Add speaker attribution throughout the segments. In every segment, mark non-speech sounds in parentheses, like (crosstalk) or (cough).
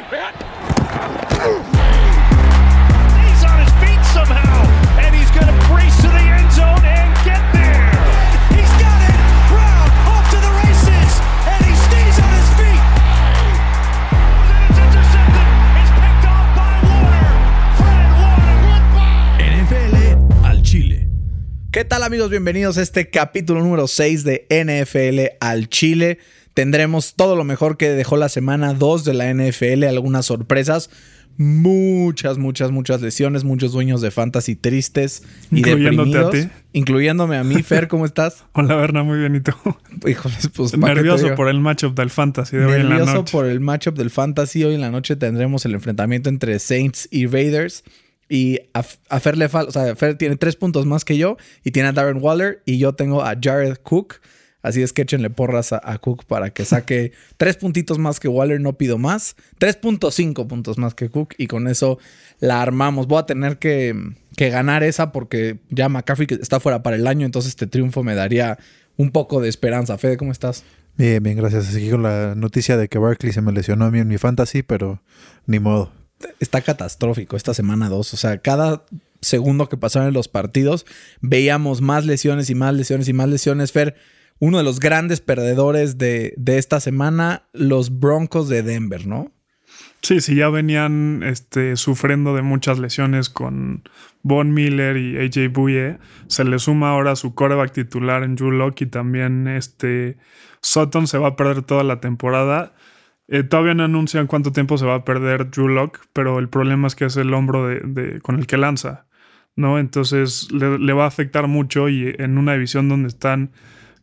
Speaker 1: He's on his feet somehow, and he's going to brace to the end zone and get there.
Speaker 2: He's got it. Brown off to the races, and he stays on his feet.
Speaker 1: It's intercepted. It's picked off by Warner. Fred Warner.
Speaker 3: NFL al Chile.
Speaker 4: ¿Qué tal amigos? Bienvenidos a este capítulo número 6 de NFL al Chile. Tendremos todo lo mejor que dejó la semana 2 de la NFL, algunas sorpresas, muchas, muchas, muchas lesiones, muchos dueños de fantasy tristes y
Speaker 5: Incluyéndote a ti.
Speaker 4: Incluyéndome a mí, Fer, ¿cómo estás? (laughs)
Speaker 5: Hola, Berna, muy bien. ¿Y tú? (laughs)
Speaker 4: Híjoles, pues ¿pa' qué te
Speaker 5: Nervioso por el matchup del Fantasy de hoy en la
Speaker 4: Nervioso
Speaker 5: noche.
Speaker 4: por el matchup del fantasy. Hoy en la noche tendremos el enfrentamiento entre Saints y Raiders. Y a, a Fer le falta, o sea, Fer tiene tres puntos más que yo y tiene a Darren Waller y yo tengo a Jared Cook. Así es que échenle porras a, a Cook para que saque (laughs) tres puntitos más que Waller, no pido más. 3.5 puntos más que Cook y con eso la armamos. Voy a tener que, que ganar esa porque ya McCaffrey está fuera para el año, entonces este triunfo me daría un poco de esperanza. Fede, ¿cómo estás?
Speaker 6: Bien, bien, gracias. Aquí con la noticia de que Barkley se me lesionó a mí en mi fantasy, pero ni modo.
Speaker 4: está catastrófico esta semana 2. O sea, cada segundo que pasaron en los partidos veíamos más lesiones y más lesiones y más lesiones. Fer, uno de los grandes perdedores de, de esta semana, los Broncos de Denver, ¿no?
Speaker 5: Sí, sí, ya venían este, sufriendo de muchas lesiones con Von Miller y AJ Bouye. Se le suma ahora su coreback titular en Drew Lock y también este Sutton se va a perder toda la temporada. Eh, todavía no anuncian cuánto tiempo se va a perder Drew Lock, pero el problema es que es el hombro de- con el que lanza, ¿no? Entonces le, le va a afectar mucho y en una división donde están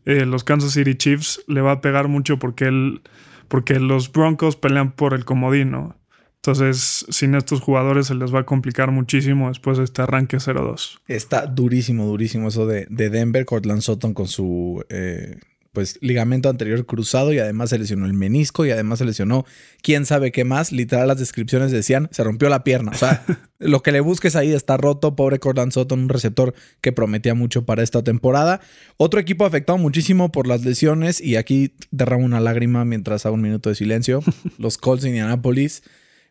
Speaker 5: eh, los Kansas City Chiefs le va a pegar mucho porque él, porque los Broncos pelean por el comodín, ¿no? Entonces, sin estos jugadores se les va a complicar muchísimo después de este arranque 0-2.
Speaker 4: Está durísimo, durísimo eso de, de Denver. Cortland Sutton con su eh, pues, ligamento anterior cruzado y además se lesionó el menisco y además se lesionó quién sabe qué más. Literal, las descripciones decían se rompió la pierna. O sea, (laughs) lo que le busques ahí está roto. Pobre Cortland Sutton, un receptor que prometía mucho para esta temporada. Otro equipo afectado muchísimo por las lesiones y aquí derramo una lágrima mientras hago un minuto de silencio. (laughs) Los Colts de Indianapolis.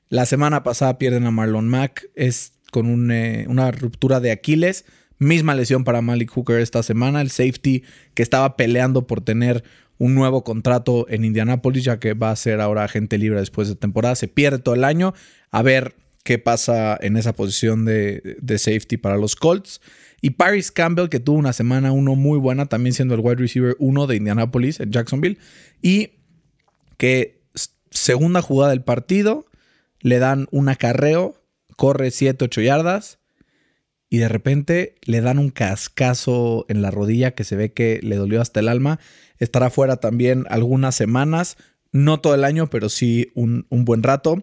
Speaker 4: La semana pasada pierden a Marlon Mack. Es con un, eh, una ruptura de Aquiles. Misma lesión para Malik Hooker esta semana. El safety que estaba peleando por tener un nuevo contrato en Indianapolis, ya que va a ser ahora agente libre después de temporada. Se pierde todo el año. A ver qué pasa en esa posición de, safety para los Colts. Y Paris Campbell, que tuvo una semana uno muy buena, también siendo el wide receiver uno de Indianapolis en Jacksonville. Y que segunda jugada del partido, le dan un acarreo, corre 7, 8 yardas y de repente le dan un cascazo en la rodilla que se ve que le dolió hasta el alma. Estará fuera también algunas semanas, no todo el año, pero sí un, un buen rato.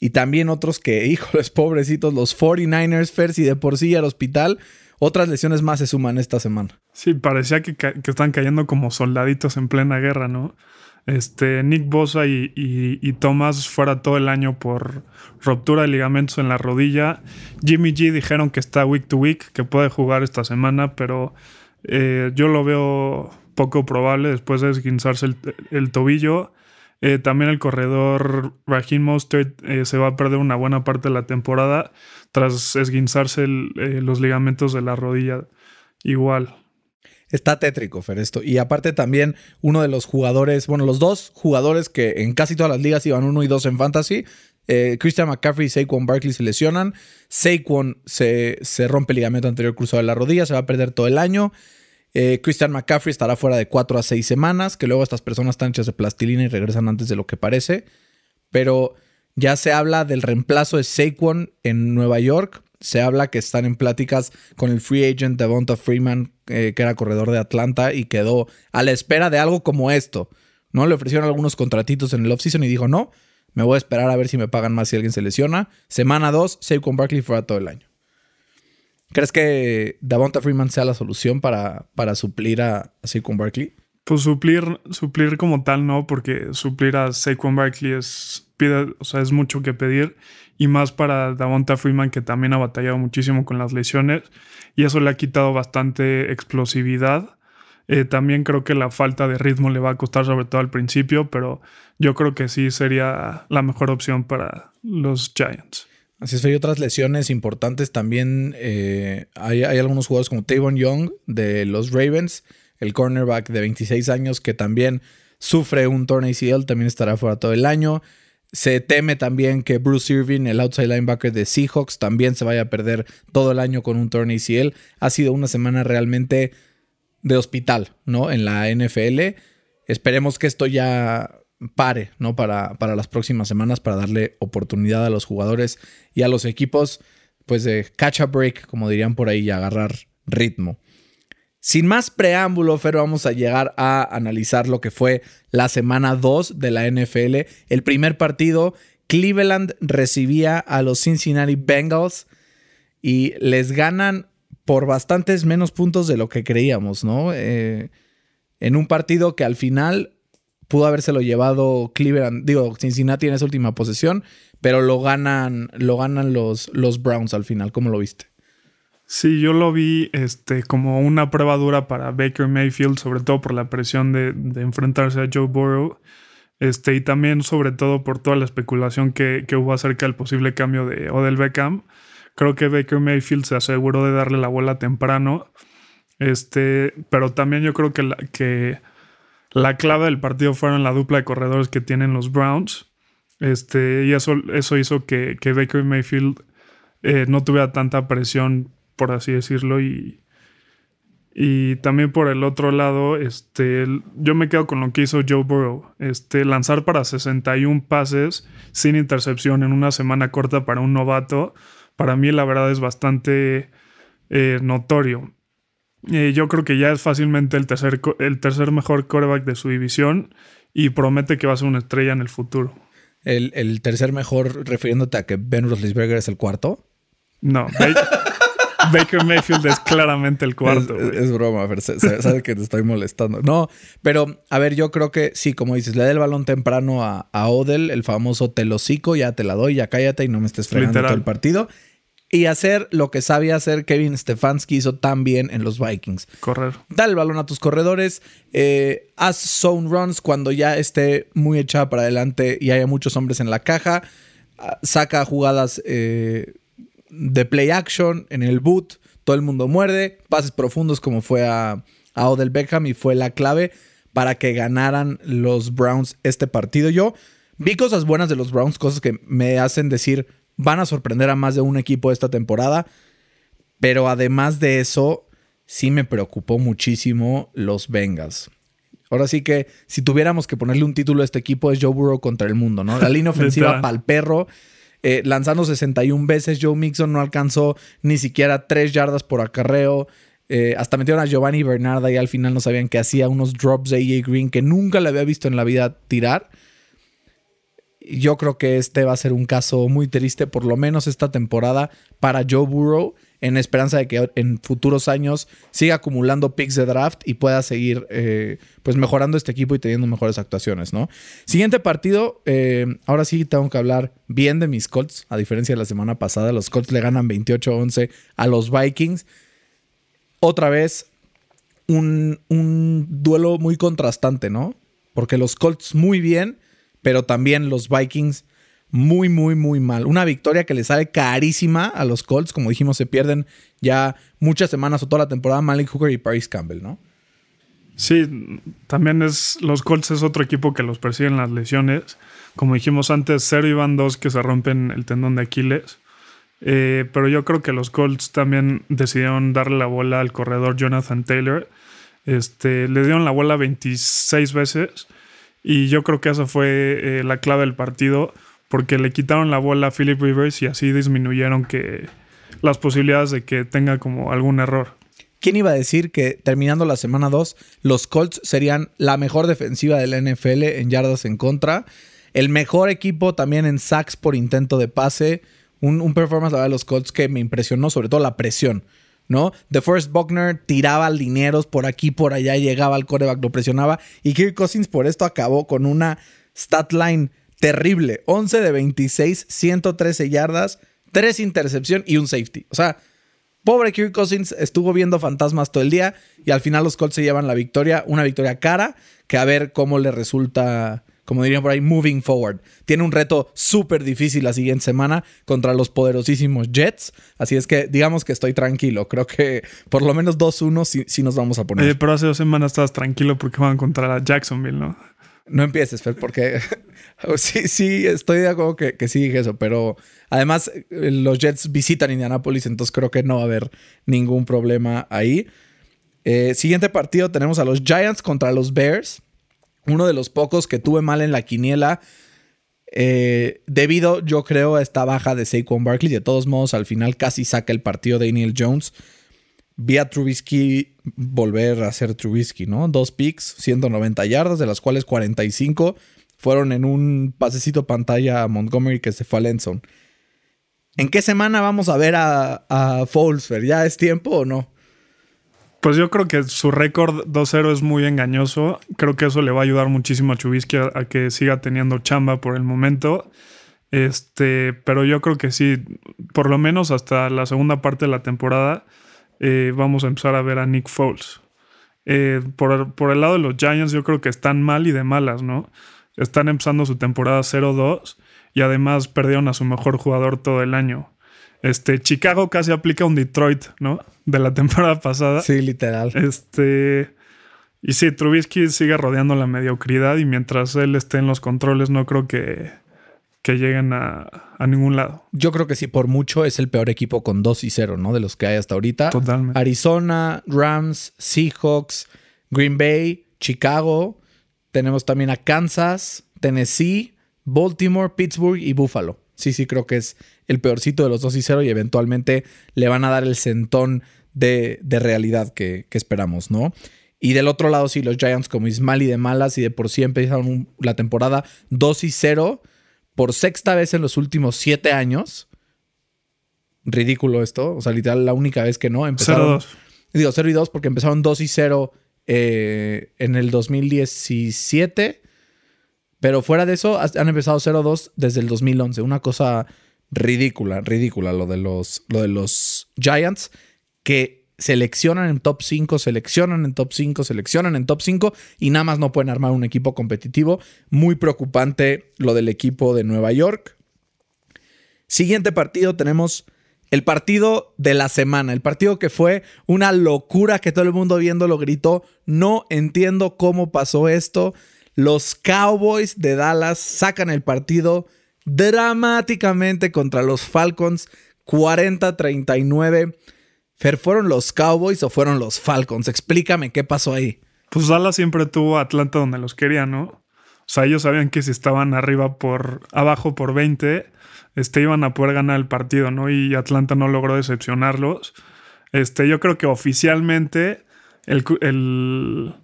Speaker 4: Y también otros que, (laughs) híjoles, pobrecitos, los 49ers, Fers y de por sí al hospital. Otras lesiones más se suman esta semana.
Speaker 5: Sí, parecía que, que están cayendo como soldaditos en plena guerra, ¿no? Este, Nick Bosa y, y, Thomas fuera todo el año por ruptura de ligamentos en la rodilla. Jimmy G dijeron que está week to week, que puede jugar esta semana, pero eh, yo lo veo poco probable después de esguinzarse el, tobillo. Eh, también el corredor Raheem Mostert eh, se va a perder una buena parte de la temporada tras esguinzarse los ligamentos de la rodilla. Igual.
Speaker 4: Está tétrico, Fer, esto. Y aparte también uno de los jugadores, bueno, los dos jugadores que en casi todas las ligas iban uno y dos en fantasy, eh, Christian McCaffrey y Saquon Barkley se lesionan. Saquon se, se rompe el ligamento anterior cruzado de la rodilla, se va a perder todo el año. Eh, Christian McCaffrey estará fuera de 4 a 6 semanas, que luego estas personas están hechas de plastilina y regresan antes de lo que parece. Pero ya se habla del reemplazo de Saquon en Nueva York. Se habla que están en pláticas con el free agent Devonta Freeman, eh, que era corredor de Atlanta y quedó a la espera de algo como esto. ¿no? Le ofrecieron algunos contratitos en el offseason y dijo, no, me voy a esperar a ver si me pagan más si alguien se lesiona. Semana 2, Saquon Barkley fuera todo el año. ¿Crees que Davonta Freeman sea la solución para, para suplir a, a Saquon Barkley?
Speaker 5: Pues suplir, suplir como tal no, porque suplir a Saquon Barkley es, o sea, es mucho que pedir. Y más para Davonta Freeman, que también ha batallado muchísimo con las lesiones. Y eso le ha quitado bastante explosividad. Eh, también creo que la falta de ritmo le va a costar, sobre todo al principio, pero yo creo que sí sería la mejor opción para los Giants.
Speaker 4: Así es, hay otras lesiones importantes también. eh, hay, hay algunos jugadores como Tavon Young de los Ravens, el cornerback de 26 años que también sufre un torn ACL, también estará fuera todo el año. Se teme también que Bruce Irving, el outside linebacker de Seahawks, también se vaya a perder todo el año con un torn ACL. Ha sido una semana realmente de hospital, ¿no? En la NFL. Esperemos que esto ya pare, ¿no? Para, para las próximas semanas, para darle oportunidad a los jugadores y a los equipos, pues de catch a break, como dirían por ahí, y agarrar ritmo. Sin más preámbulo, Fer, vamos a llegar a analizar lo que fue la semana 2 de la NFL. El primer partido, Cleveland recibía a los Cincinnati Bengals y les ganan por bastantes menos puntos de lo que creíamos, ¿no? Eh, en un partido que al final pudo habérselo llevado Cleveland, digo, Cincinnati en esa última posesión, pero lo ganan, lo ganan los, los Browns al final. ¿Cómo lo viste?
Speaker 5: Sí, yo lo vi este, como una prueba dura para Baker Mayfield, sobre todo por la presión de, enfrentarse a Joe Burrow. Este, y también, sobre todo, por toda la especulación que, hubo acerca del posible cambio de Odell Beckham. Creo que Baker Mayfield se aseguró de darle la bola temprano. Este, pero también yo creo que la, clave del partido fueron la dupla de corredores que tienen los Browns. Este, y eso, hizo que, que Baker Mayfield eh, no tuviera tanta presión por así decirlo. Y, y también por el otro lado, este, yo me quedo con lo que hizo Joe Burrow. Este, lanzar para 61 pases sin intercepción en una semana corta para un novato, para mí la verdad es bastante eh, notorio. Eh, yo creo que ya es fácilmente el tercer, el tercer mejor quarterback de su división y promete que va a ser una estrella en el futuro.
Speaker 4: ¿El, el tercer mejor refiriéndote a que Ben Roethlisberger es el cuarto?
Speaker 5: No, Baker Mayfield es claramente el cuarto.
Speaker 4: Es, es broma, Fer, sabe que te estoy molestando. No, pero a ver, yo creo que sí, como dices, le da el balón temprano a, a Odell, el famoso telocico, ya te la doy, ya cállate y no me estés Literal. todo el partido. Y hacer lo que sabía hacer Kevin Stefanski hizo tan bien en los Vikings.
Speaker 5: Correr.
Speaker 4: Dale el balón a tus corredores. Eh, haz zone runs cuando ya esté muy echada para adelante y haya muchos hombres en la caja. Saca jugadas eh, de play action en el boot, todo el mundo muerde, pases profundos como fue a, a, Odell Beckham y fue la clave para que ganaran los Browns este partido. Yo vi cosas buenas de los Browns, cosas que me hacen decir van a sorprender a más de un equipo esta temporada, pero además de eso, sí me preocupó muchísimo los Bengals. Ahora sí que si tuviéramos que ponerle un título a este equipo es Joe Burrow contra el mundo, ¿no? La línea (laughs) ofensiva pa'l perro. Eh, lanzando 61 veces, Joe Mixon no alcanzó ni siquiera 3 yardas por acarreo. Eh, hasta metieron a Giovanni Bernarda y al final no sabían que hacía unos drops de AJ Green que nunca le había visto en la vida tirar. Yo creo que este va a ser un caso muy triste, por lo menos esta temporada, para Joe Burrow, en esperanza de que en futuros años siga acumulando picks de draft y pueda seguir eh, pues mejorando este equipo y teniendo mejores actuaciones, ¿no? Siguiente partido, eh, ahora sí tengo que hablar bien de mis Colts, a diferencia de la semana pasada, los Colts le ganan 28-11 a los Vikings. Otra vez, un, un duelo muy contrastante, ¿no? Porque los Colts muy bien, pero también los Vikings muy, muy, muy mal. Una victoria que le sale carísima a los Colts. Como dijimos, se pierden ya muchas semanas o toda la temporada Malik Hooker y Paris Campbell, ¿no?
Speaker 5: Sí, también es. Los Colts es otro equipo que los persiguen las lesiones. Como dijimos antes, 0 y van 2 que se rompen el tendón de Aquiles. Eh, pero yo creo que los Colts también decidieron darle la bola al corredor Jonathan Taylor. Este, le dieron la bola 26 veces. Y yo creo que esa fue eh, la clave del partido porque le quitaron la bola a Philip Rivers y así disminuyeron que las posibilidades de que tenga como algún error.
Speaker 4: ¿Quién iba a decir que terminando la semana 2 los Colts serían la mejor defensiva de la NFL en yardas en contra? El mejor equipo también en sacks por intento de pase. Un, performance de los Colts que me impresionó, sobre todo la presión. ¿no? The First Buckner tiraba lineros por aquí, por allá, llegaba al coreback, lo presionaba. Y Kirk Cousins por esto acabó con una stat line terrible. 11 de 26, 113 yardas, 3 intercepción y un safety. O sea, Pobre Kirk Cousins estuvo viendo fantasmas todo el día y al final los Colts se llevan la victoria, una victoria cara, que a ver cómo le resulta, como dirían por ahí, moving forward. Tiene un reto súper difícil la siguiente semana contra los poderosísimos Jets, así es que digamos que estoy tranquilo, creo que por lo menos 2-1 sí, sí, nos vamos a poner.
Speaker 5: Pero hace dos semanas estabas tranquilo porque van contra Jacksonville, ¿no?
Speaker 4: No empieces, Fer, porque (laughs) sí, sí, estoy de acuerdo que, que sí dije eso, pero además eh, los Jets visitan Indianapolis, entonces creo que no va a haber ningún problema ahí. Eh, siguiente partido tenemos a los Giants contra los Bears, uno de los pocos que tuve mal en la quiniela. Eh, debido, yo creo, a esta baja de Saquon Barkley. De todos modos, al final casi saca el partido de Daniel Jones vi a Trubisky volver a ser Trubisky, ¿no? Dos picks, 190 yardas, de las cuales 45 fueron en un pasecito pantalla a Montgomery que se fue a Lenson. ¿En qué semana vamos a ver a, a? ¿Ya es tiempo o no?
Speaker 5: Pues yo creo que su récord 2-0 es muy engañoso. Creo que eso le va a ayudar muchísimo a Trubisky a, a, que siga teniendo chamba por el momento. Este, pero yo creo que sí, por lo menos hasta la segunda parte de la temporada, eh, vamos a empezar a ver a Nick Foles. Eh, por, por, el lado de los Giants, yo creo que están mal y de malas, ¿no? Están empezando su temporada 0-2 y además perdieron a su mejor jugador todo el año. Este, Chicago casi aplica un Detroit, ¿no? De la (laughs) temporada pasada.
Speaker 4: Sí, literal.
Speaker 5: Este. Y sí, Trubisky sigue rodeando la mediocridad y mientras él esté en los controles, no creo que, que lleguen a, a, ningún lado.
Speaker 4: Yo creo que sí, por mucho es el peor equipo con 2 y 0, ¿no? De los que hay hasta ahorita.
Speaker 5: Totalmente.
Speaker 4: Arizona, Rams, Seahawks, Green Bay, Chicago. Tenemos también a Kansas, Tennessee, Baltimore, Pittsburgh y Buffalo. Sí, sí, creo que es el peorcito de los 2 y 0 y eventualmente le van a dar el centón de, de realidad que, que esperamos, ¿no? Y del otro lado, sí, los Giants como Ismael y de malas y de por sí empezaron la temporada 2 y 0 por sexta vez en los últimos siete años. Ridículo esto. O sea, literal, la única vez que no. Empezaron.
Speaker 5: 0-2.
Speaker 4: Digo, 0 y 2 porque empezaron 2 y 0 eh, en el 2017. Pero fuera de eso, han empezado 0-2 desde el 2011. Una cosa ridícula, ridícula lo de los, lo de los Giants. Que seleccionan en top 5, seleccionan en top 5, seleccionan en top 5 y nada más no pueden armar un equipo competitivo. Muy preocupante lo del equipo de Nueva York. Siguiente partido tenemos el partido de la semana, el partido que fue una locura que todo el mundo viendo lo gritó. No entiendo cómo pasó esto. Los Cowboys de Dallas sacan el partido dramáticamente contra los Falcons 40-39. Fer, ¿fueron los Cowboys o fueron los Falcons? Explícame qué pasó ahí.
Speaker 5: Pues Dallas siempre tuvo a Atlanta donde los quería, ¿no? O sea, ellos sabían que si estaban arriba por abajo por 20, este, iban a poder ganar el partido, ¿no? Y Atlanta no logró decepcionarlos. Este, yo creo que oficialmente el, el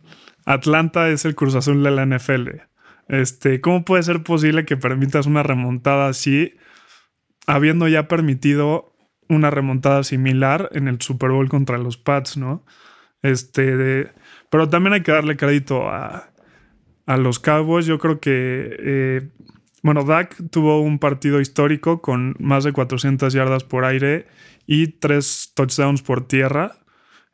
Speaker 5: Atlanta es el Cruz Azul de la NFL. Este, ¿cómo puede ser posible que permitas una remontada así, habiendo ya permitido una remontada similar en el Super Bowl contra los Pats, ¿no? Este, pero también hay que darle crédito a, a los Cowboys. Yo creo que, eh, bueno, Dak tuvo un partido histórico con más de 400 yardas por aire y tres touchdowns por tierra.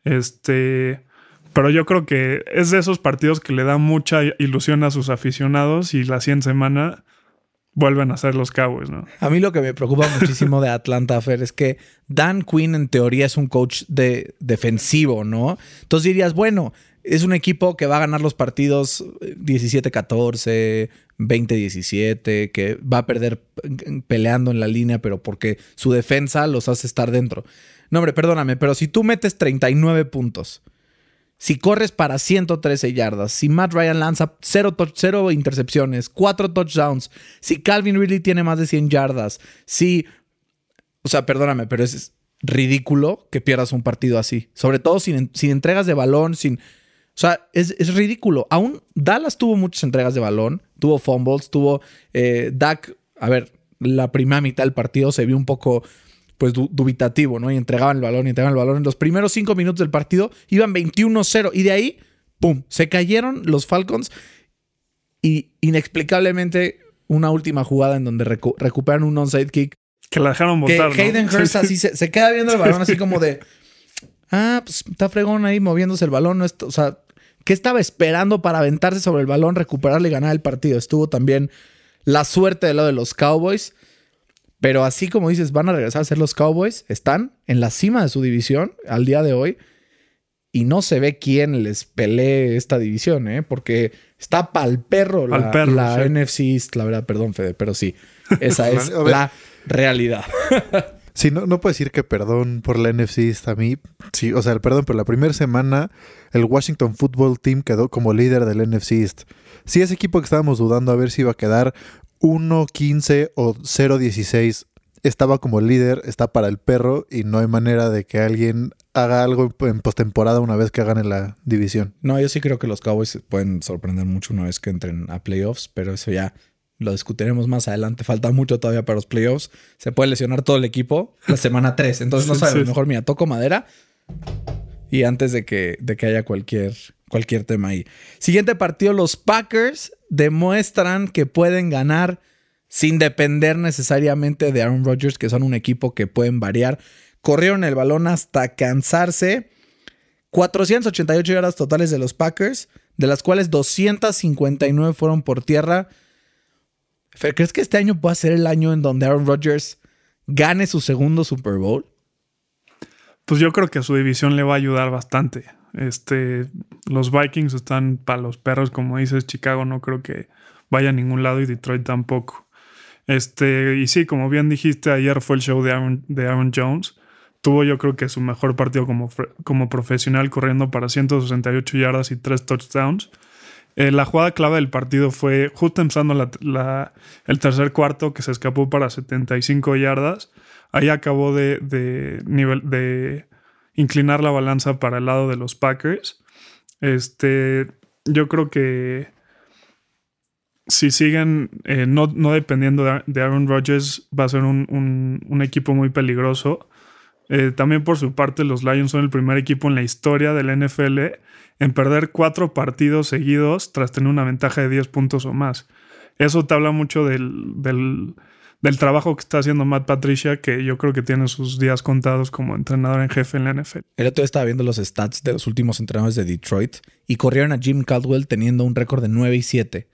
Speaker 5: Este, pero yo creo que es de esos partidos que le da mucha ilusión a sus aficionados y la siguiente semana vuelven a ser los Cowboys, ¿no?
Speaker 4: A mí lo que me preocupa muchísimo de Atlanta, Fer, es que Dan Quinn en teoría es un coach de defensivo, ¿no? Entonces dirías, bueno, es un equipo que va a ganar los partidos 17-14, 20-17, que va a perder peleando en la línea, pero porque su defensa los hace estar dentro. No, hombre, perdóname, pero si tú metes 39 puntos, si corres para 113 yardas, si Matt Ryan lanza 0, cero intercepciones, 4 touchdowns, si Calvin Ridley tiene más de 100 yardas, si... O sea, perdóname, pero es ridículo que pierdas un partido así. Sobre todo sin, sin entregas de balón, sin... O sea, es, es, ridículo. Aún Dallas tuvo muchas entregas de balón, tuvo fumbles, tuvo... Eh, Dak, a ver, la primera mitad del partido se vio un poco pues dubitativo, ¿no? Y entregaban el balón y entregaban el balón. En los primeros cinco minutos del partido iban 21-0 y de ahí, ¡pum! Se cayeron los Falcons y inexplicablemente una última jugada en donde recu recuperan un onside kick.
Speaker 5: Que la dejaron
Speaker 4: Que
Speaker 5: votar. ¿no?
Speaker 4: Hayden Hurst así se, se queda viendo el balón así como de. Ah, pues está fregón ahí moviéndose el balón. No está- o sea, ¿qué estaba esperando para aventarse sobre el balón, recuperarle y ganar el partido? Estuvo también la suerte del lado de los Cowboys. Pero así como dices, van a regresar a ser los Cowboys. Están en la cima de su división al día de hoy. Y no se ve quién les pelee esta división, ¿eh? Porque está pa'l perro la,
Speaker 5: Pa'l perro,
Speaker 4: la
Speaker 5: sí.
Speaker 4: NFC East, la verdad, perdón, Fede, pero sí. (laughs) Esa es la realidad. (laughs)
Speaker 6: Sí, no, no puedo decir que perdón por la NFC East a mí. Sí, o sea, el perdón, pero la primera semana el Washington Football Team quedó como líder del NFC East. Sí, ese equipo que estábamos dudando a ver si iba a quedar 1-15 o 0-16 estaba como líder, está para el perro y no hay manera de que alguien haga algo en postemporada una vez que gane la división.
Speaker 4: No, yo sí creo que los Cowboys pueden sorprender mucho una vez que entren a playoffs, pero eso ya lo discutiremos más adelante. Falta mucho todavía para los playoffs. Se puede lesionar todo el equipo la semana 3. Entonces no (laughs) sabemos. Mejor, mira, toco madera. Y antes de que, de que haya cualquier, cualquier tema ahí. Siguiente partido, los Packers demuestran que pueden ganar sin depender necesariamente de Aaron Rodgers, que son un equipo que pueden variar. Corrieron el balón hasta cansarse. 488 yardas totales de los Packers, de las cuales 259 fueron por tierra. ¿crees que este año pueda ser el año en donde Aaron Rodgers gane su segundo Super Bowl?
Speaker 5: Pues yo creo que a su división le va a ayudar bastante. Este, los Vikings están para los perros, como dices, Chicago no creo que vaya a ningún lado y Detroit tampoco. Este, y sí, como bien dijiste, ayer fue el show de Aaron, de Aaron Jones. Tuvo yo creo que su mejor partido como, como profesional corriendo para 168 yardas y 3 touchdowns. Eh, la jugada clave del partido fue justo empezando el tercer cuarto que se escapó para 75 yardas. Ahí acabó de, de, nivel, de inclinar la balanza para el lado de los Packers. Este, yo creo que si siguen eh, no, no dependiendo de, de Aaron Rodgers, va a ser un, un- equipo muy peligroso. Eh, también por su parte, los Lions son el primer equipo en la historia del NFL en perder cuatro partidos seguidos tras tener una ventaja de 10 puntos o más. Eso te habla mucho del, del trabajo que está haciendo Matt Patricia, que yo creo que tiene sus días contados como entrenador en jefe en la NFL.
Speaker 4: El otro día estaba viendo los stats de los últimos entrenadores de Detroit y corrieron a Jim Caldwell teniendo un récord de 9 y 7.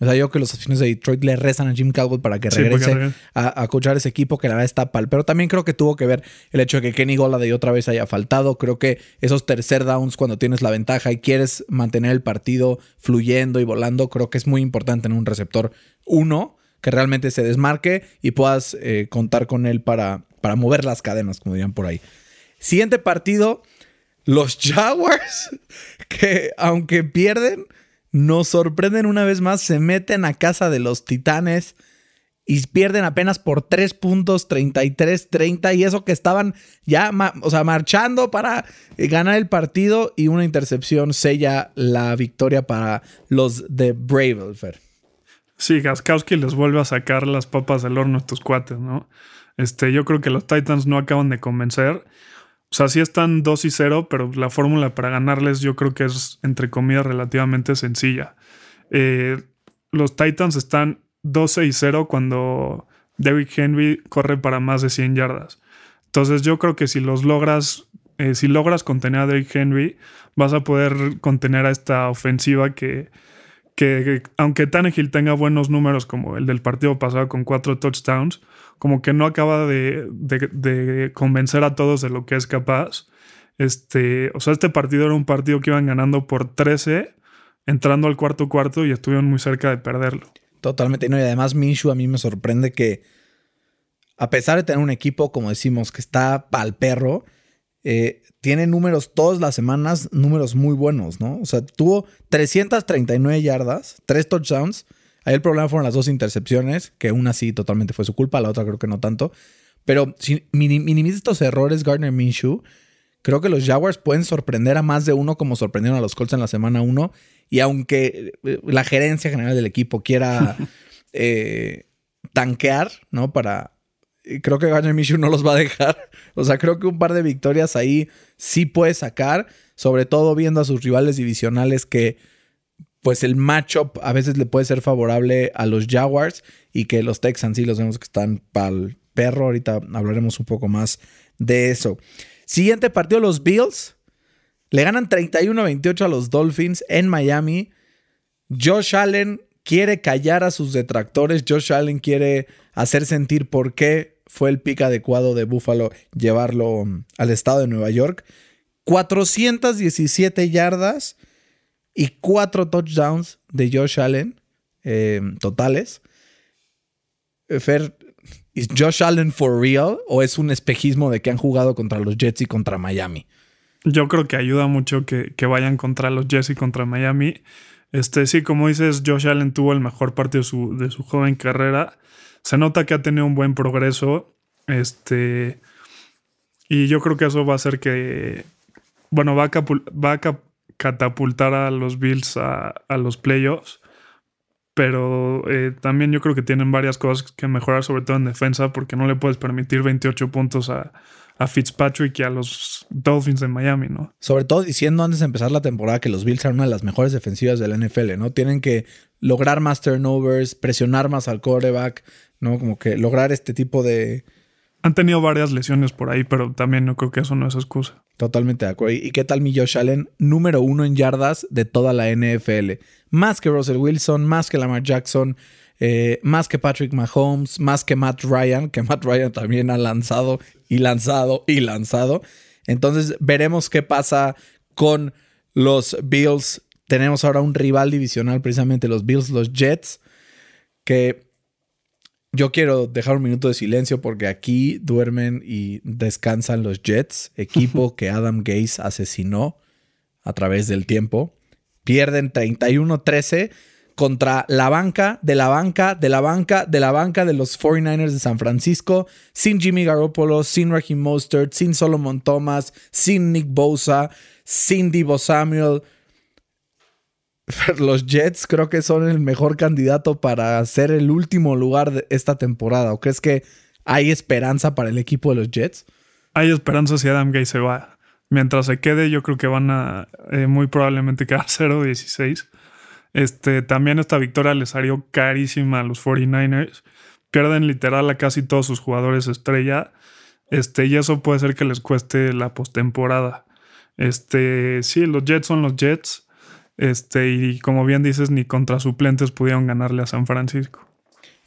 Speaker 4: O sea, yo creo que los aficionados de Detroit le rezan a Jim Caldwell para que regrese a, a coachar ese equipo que la verdad está pal. Pero también creo que tuvo que ver el hecho de que Kenny Golladay otra vez haya faltado. Creo que esos tercer downs cuando tienes la ventaja y quieres mantener el partido fluyendo y volando, creo que es muy importante tener un receptor uno que realmente se desmarque y puedas eh, contar con él para, para mover las cadenas, como dirían por ahí. Siguiente partido, los (laughs) Jaguars, que aunque pierden, nos sorprenden una vez más, se meten a casa de los Titanes y pierden apenas por 3 puntos, 33-30, y eso que estaban ya, o sea, marchando para eh, ganar el partido y una intercepción sella la victoria para los de Bravelfer.
Speaker 5: Sí, Gaskowski les vuelve a sacar las papas del horno a estos cuates, ¿no? Este, yo creo que los Titans no acaban de convencer. O sea, sí están 2 y 0, pero la fórmula para ganarles yo creo que es, entre comillas, relativamente sencilla. Eh, los Titans están 12 y 0 cuando Derrick Henry corre para más de 100 yardas. Entonces yo creo que si los logras, eh, si logras contener a Derrick Henry, vas a poder contener a esta ofensiva que, que, que aunque Tannehill tenga buenos números como el del partido pasado con cuatro touchdowns, como que no acaba de, de- convencer a todos de lo que es capaz. Este, o sea, este partido era un partido que iban ganando por 13, entrando al cuarto cuarto y estuvieron muy cerca de perderlo.
Speaker 4: Totalmente, y además Minshew a mí me sorprende que a pesar de tener un equipo, como decimos, que está pa'l perro, eh, tiene números todas las semanas, números muy buenos, ¿no? O sea, tuvo 339 yardas, 3 touchdowns. Ahí el problema fueron las dos intercepciones, que una sí totalmente fue su culpa, la otra creo que no tanto. Pero si mini- minimiza estos errores Gardner Minshew, creo que los Jaguars pueden sorprender a más de uno como sorprendieron a los Colts en la semana 1. Y aunque eh, la gerencia general del equipo quiera (laughs) eh, tanquear, ¿no? Para. Eh, Creo que Gardner Minshew no los va a dejar. (laughs) O sea, creo que un par de victorias ahí sí puede sacar. Sobre todo viendo a sus rivales divisionales que, pues el matchup a veces le puede ser favorable a los Jaguars y que los Texans sí los vemos que están pa'l, perro. Ahorita hablaremos un poco más de eso. Siguiente partido, los Bills. Le ganan 31-28 a los Dolphins en Miami. Josh Allen quiere callar a sus detractores. Josh Allen quiere hacer sentir por qué fue el pick adecuado de Buffalo llevarlo um, al estado de Nueva York. 417 yardas y 4 touchdowns de Josh Allen eh, totales. Eh, Fer, ¿es Josh Allen for real o es un espejismo de que han jugado contra los Jets y contra Miami?
Speaker 5: Yo creo que ayuda mucho que, que vayan contra los Jets y contra Miami. Este, sí, como dices, Josh Allen tuvo el mejor partido de su, de su joven carrera. Se nota que ha tenido un buen progreso. Este. Y yo creo que eso va a hacer que. Bueno, va a, catapultar a los Bills a, a los playoffs. Pero eh, también yo creo que tienen varias cosas que mejorar, sobre todo en defensa, porque no le puedes permitir 28 puntos a, a Fitzpatrick y a los Dolphins de Miami, ¿no?
Speaker 4: Sobre todo diciendo antes de empezar la temporada que los Bills eran una de las mejores defensivas de la NFL, ¿no? Tienen que lograr más turnovers, presionar más al quarterback, ¿no? Como que lograr este tipo de...
Speaker 5: Han tenido varias lesiones por ahí, pero también no creo que eso no es excusa.
Speaker 4: Totalmente de acuerdo. ¿Y qué tal mi Josh Allen? Número uno en yardas de toda la NFL. Más que Russell Wilson, más que Lamar Jackson, eh, más que Patrick Mahomes, más que Matt Ryan, que Matt Ryan también ha lanzado y lanzado y lanzado. Entonces veremos qué pasa con los Bills. Tenemos ahora un rival divisional, precisamente los Bills, los Jets, que yo quiero dejar un minuto de silencio porque aquí duermen y descansan los Jets, equipo (laughs) que Adam Gase asesinó a través del tiempo. Pierden 31-13 contra la banca, de la banca, de la banca, de la banca de los 49ers de San Francisco, sin Jimmy Garoppolo, sin Raheem Mostert, sin Solomon Thomas, sin Nick Bosa, sin Divo Samuel. (laughs) Los Jets creo que son el mejor candidato para ser el último lugar de esta temporada. ¿O crees que hay esperanza para el equipo de los Jets?
Speaker 5: Hay esperanza si Adam Gay se va. Mientras se quede, yo creo que van a eh, muy probablemente quedar (laughs) 0-16. Este, también esta victoria les salió carísima a los 49ers. Pierden literal a casi todos sus jugadores estrella. Este, y eso puede ser que les cueste la postemporada. Este, sí, los Jets son los Jets. Este, y como bien dices, ni contra suplentes pudieron ganarle a San Francisco.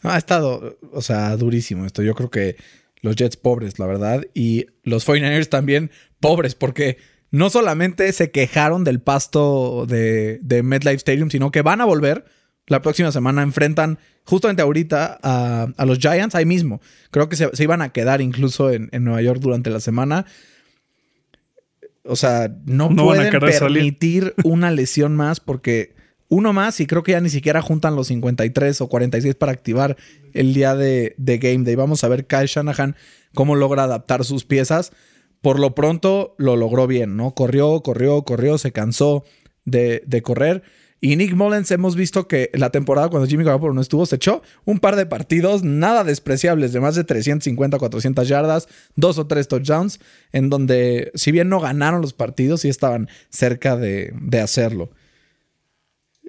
Speaker 4: ha estado, o sea, durísimo esto. Yo creo que los Jets pobres, la verdad. Y los 49ers también pobres, porque no solamente se quejaron del pasto de, de MetLife Stadium, sino que van a volver. La próxima semana enfrentan justamente ahorita a, los Giants ahí mismo. Creo que se, iban a quedar incluso en, Nueva York durante la semana. O sea, no, pueden permitir una lesión más porque uno más y creo que ya ni siquiera juntan los 53 o 46 para activar el día de, de Game Day. Vamos a ver Kyle Shanahan cómo logra adaptar sus piezas por lo pronto lo logró bien, ¿no? Corrió, corrió, corrió, se cansó de, correr. Y Nick Mullens hemos visto que la temporada cuando Jimmy Garoppolo no estuvo se echó un par de partidos nada despreciables de más de 350, 400 yardas, dos o tres touchdowns, en donde si bien no ganaron los partidos, sí estaban cerca de, de hacerlo.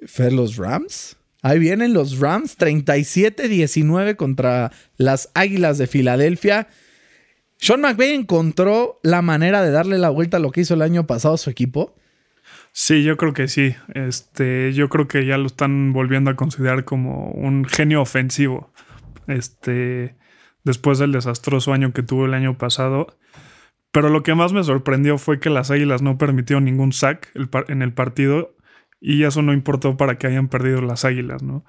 Speaker 4: ¿Fue los Rams? Ahí vienen los Rams, 37-19 contra las Águilas de Filadelfia. Sean McVay encontró la manera de darle la vuelta a lo que hizo el año pasado a su equipo.
Speaker 5: Sí, yo creo que sí. Este, yo creo que ya lo están volviendo a considerar como un genio ofensivo. Este, después del desastroso año que tuvo el año pasado. Pero lo que más me sorprendió fue que las Águilas no permitieron ningún sack en el partido y eso no importó para que hayan perdido las Águilas, ¿no?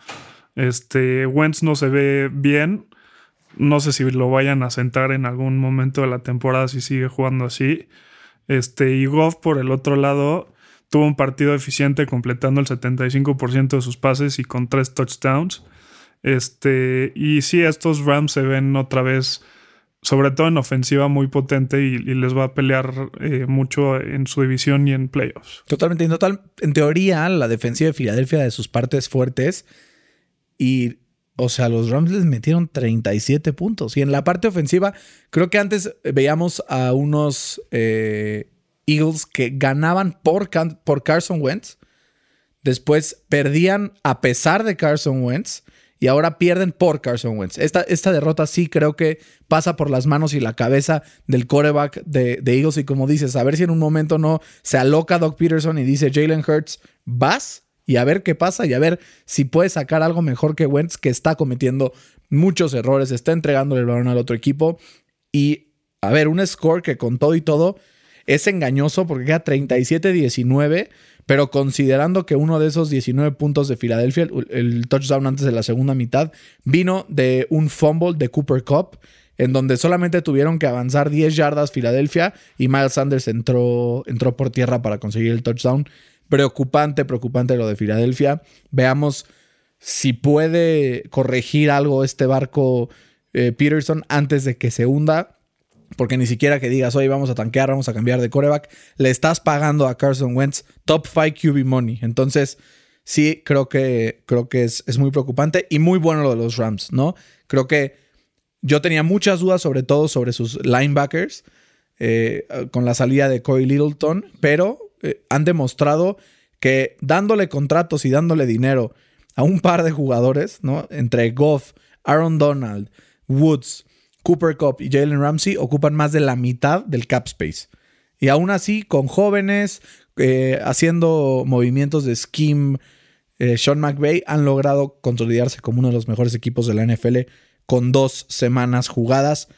Speaker 5: Este, Wentz no se ve bien no sé si lo vayan a sentar en algún momento de la temporada si sigue jugando así. Este, y Goff, por el otro lado, tuvo un partido eficiente completando el 75% de sus pases y con tres touchdowns. Este, y sí, estos Rams se ven otra vez, sobre todo en ofensiva, muy potente y, les va a pelear eh, mucho en su división y en playoffs.
Speaker 4: Totalmente. En, total, en teoría, la defensiva de Filadelfia de sus partes fuertes y o sea, los Rams les metieron 37 puntos. Y en la parte ofensiva, creo que antes veíamos a unos eh, Eagles que ganaban por, por Carson Wentz. Después perdían a pesar de Carson Wentz. y ahora pierden por Carson Wentz. Esta, esta derrota sí creo que pasa por las manos y la cabeza del coreback de, de Eagles y como dices, a ver si en un momento no se aloca Doc Peterson y dice Jalen Hurts, vas y a ver qué pasa y a ver si puede sacar algo mejor que Wentz que está cometiendo muchos errores, está entregándole el balón al otro equipo y a ver, un score que con todo y todo es engañoso porque queda 37-19 pero considerando que uno de esos 19 puntos de Filadelfia, el, touchdown antes de la segunda mitad, vino de un fumble de Cooper Cup, en donde solamente tuvieron que avanzar 10 yardas Filadelfia y Miles Sanders entró, entró por tierra para conseguir el touchdown. Preocupante, preocupante lo de Filadelfia. Veamos si puede corregir algo este barco eh, Peterson antes de que se hunda porque ni siquiera que digas, oye, vamos a tanquear, vamos a cambiar de coreback, le estás pagando a Carson Wentz top 5 QB money. Entonces, sí, creo que, creo que es, es, muy preocupante y muy bueno lo de los Rams, ¿no? Creo que yo tenía muchas dudas, sobre todo sobre sus linebackers, eh, con la salida de Corey Littleton, pero eh, han demostrado que dándole contratos y dándole dinero a un par de jugadores, ¿no? Entre Goff, Aaron Donald, Woods, Cooper Cup y Jalen Ramsey ocupan más de la mitad del cap space. Y aún así, con jóvenes, eh, haciendo movimientos de scheme, eh, Sean McVay han logrado consolidarse como uno de los mejores equipos de la NFL con dos semanas jugadas.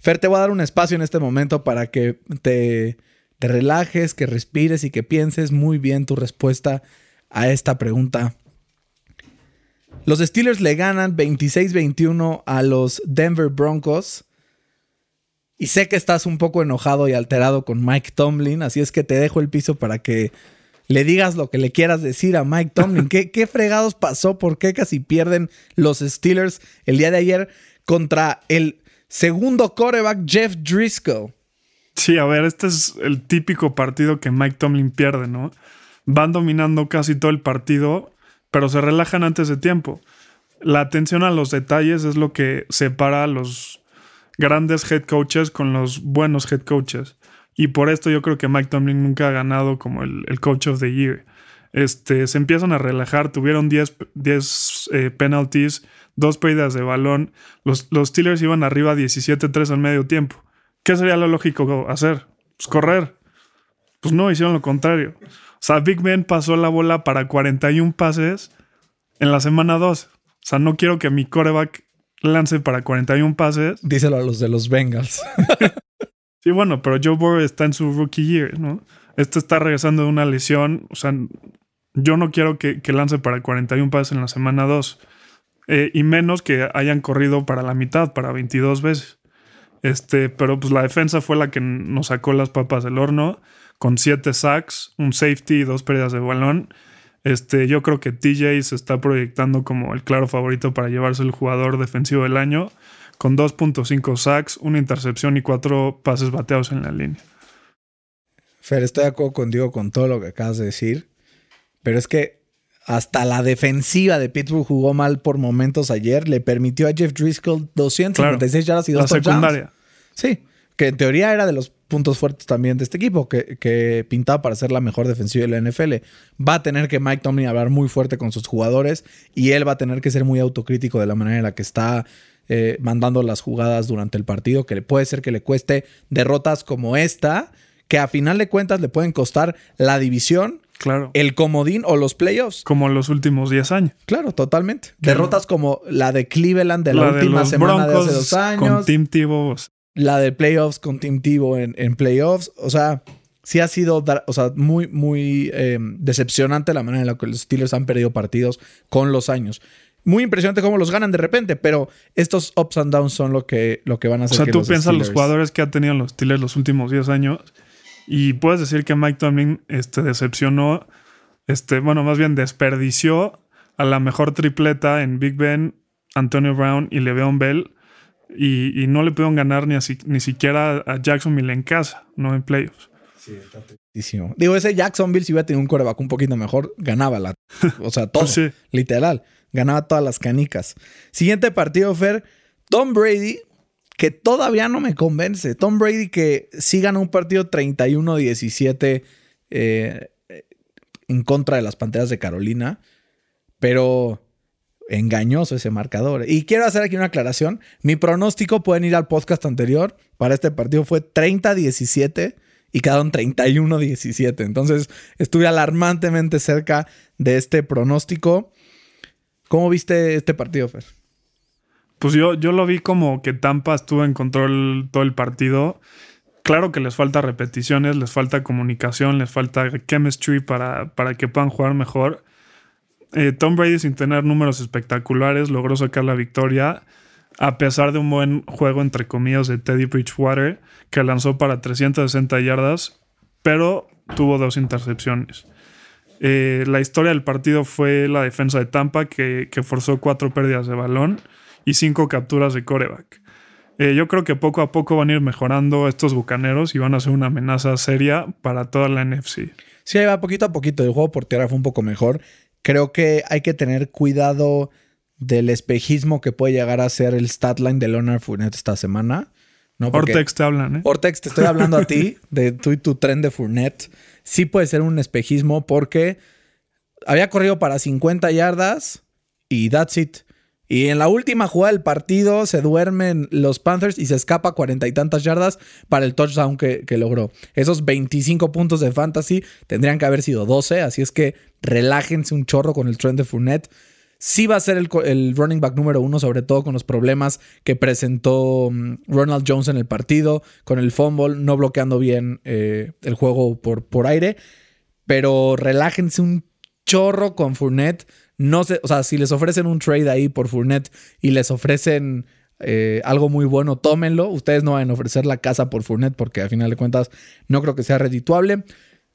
Speaker 4: Fer, te voy a dar un espacio en este momento para que te, te relajes, que respires y que pienses muy bien tu respuesta a esta pregunta. Los Steelers le ganan 26-21 a los Denver Broncos. Y sé que estás un poco enojado y alterado con Mike Tomlin, así es que te dejo el piso para que le digas lo que le quieras decir a Mike Tomlin. (laughs) ¿Qué, qué fregados pasó? ¿Por qué casi pierden los Steelers el día de ayer contra el segundo quarterback Jeff Driscoll?
Speaker 5: Sí, a ver, este es el típico partido que Mike Tomlin pierde, ¿no? Van dominando casi todo el partido pero se relajan antes de tiempo. La atención a los detalles es lo que separa a los grandes head coaches con los buenos head coaches. Y por esto yo creo que Mike Tomlin nunca ha ganado como el, coach of the year. Este, se empiezan a relajar, tuvieron 10, eh, penalties, dos pérdidas de balón. Los, los Steelers iban arriba 17-3 al medio tiempo. ¿Qué sería lo lógico hacer? Pues correr. Pues no, hicieron lo contrario. O sea, Big Ben pasó la bola para 41 pases en la semana 2. O sea, no quiero que mi coreback lance para 41 pases.
Speaker 4: Díselo a los de los Bengals. (laughs)
Speaker 5: sí, bueno, pero Joe Burrow está en su rookie year, ¿no? Este está regresando de una lesión. O sea, yo no quiero que, lance para 41 pases en la semana 2. Eh, y menos que hayan corrido para la mitad, para 22 veces. Este, pero pues la defensa fue la que nos sacó las papas del horno con siete sacks, un safety y dos pérdidas de balón. Este, yo creo que TJ se está proyectando como el claro favorito para llevarse el jugador defensivo del año, con 2.5 sacks, una intercepción y cuatro pases bateados en la línea.
Speaker 4: Fer, estoy de acuerdo contigo con todo lo que acabas de decir, pero es que hasta la defensiva de Pittsburgh jugó mal por momentos ayer. Le permitió a Jeff Driscoll 256 yardas y dos
Speaker 5: la secundaria.
Speaker 4: Sí, que en teoría era de los puntos fuertes también de este equipo, que, que, pintaba para ser la mejor defensiva de la NFL. Va a tener que Mike Tomlin hablar muy fuerte con sus jugadores y él va a tener que ser muy autocrítico de la manera en la que está eh, mandando las jugadas durante el partido, que le puede ser que le cueste derrotas como esta, que a final de cuentas le pueden costar la división.
Speaker 5: Claro.
Speaker 4: El comodín o los playoffs.
Speaker 5: Como en los últimos 10 años.
Speaker 4: Claro, totalmente. Derrotas como la de Cleveland de la, última semana de hace dos años.
Speaker 5: Con Tim Tebow
Speaker 4: la de playoffs con Team Tivo en, playoffs. O sea, sí ha sido o sea, muy, muy eh, decepcionante la manera en la que los Steelers han perdido partidos con los años. Muy impresionante cómo los ganan de repente, pero estos ups and downs son lo que, lo que van a hacer.
Speaker 5: O sea, tú piensas los jugadores que han tenido los Steelers los últimos 10 años y puedes decir que Mike Tomlin este, decepcionó, este, bueno, más bien desperdició a la mejor tripleta en Big Ben, Antonio Brown y Le'Veon Bell y, no le pudieron ganar ni, ni siquiera a Jacksonville en casa, no en playoffs.
Speaker 4: Sí, está Digo, ese Jacksonville, si hubiera tenido un coreback un poquito mejor, ganaba la. (laughs) O sea, todo. Literal. Ganaba todas las canicas. Siguiente partido, Fer. Tom Brady, que todavía no me convence. Tom Brady, que sí un partido 31-17 eh, en contra de las panteras de Carolina. Pero engañoso ese marcador. Y quiero hacer aquí una aclaración. Mi pronóstico, pueden ir al podcast anterior, para este partido fue 30-17 y quedaron 31-17. Entonces estuve alarmantemente cerca de este pronóstico. ¿Cómo viste este partido, Fer?
Speaker 5: Pues yo, yo lo vi como que Tampa estuvo en control todo el partido. Claro que les falta repeticiones, les falta comunicación, les falta chemistry para, para que puedan jugar mejor. Eh, Tom Brady, sin tener números espectaculares, logró sacar la victoria a pesar de un buen juego, entre comillas, de Teddy Bridgewater, que lanzó para 360 yardas, pero tuvo dos intercepciones. Eh, la historia del partido fue la defensa de Tampa, que, que forzó cuatro pérdidas de balón y cinco capturas de coreback. Eh, yo creo que poco a poco van a ir mejorando estos bucaneros y van a ser una amenaza seria para toda la NFC.
Speaker 4: Sí, ahí va poquito a poquito. El juego por tierra fue un poco mejor. Creo que hay que tener cuidado del espejismo que puede llegar a ser el statline de Leonard Fournette esta semana. ¿no? Porque-
Speaker 5: Ortex te hablan, ¿eh?
Speaker 4: Ortex, te estoy hablando a ti (laughs) de tú y tu tren de Fournette. Sí puede ser un espejismo porque había corrido para 50 yardas y that's it. Y en la última jugada del partido se duermen los Panthers y se escapa cuarenta y tantas yardas para el touchdown que, que logró. Esos 25 puntos de fantasy tendrían que haber sido 12, así es que relájense un chorro con el trend de Fournette. Sí va a ser el running back número uno, sobre todo con los problemas que presentó mm, Ronald Jones en el partido, con el fumble, no bloqueando bien eh, el juego por, por aire. Pero relájense un chorro con Fournette. No sé, o sea, si les ofrecen un trade ahí por Fournette y les ofrecen eh, algo muy bueno, tómenlo. Ustedes no van a ofrecer la casa por Fournette porque al final de cuentas no creo que sea redituable.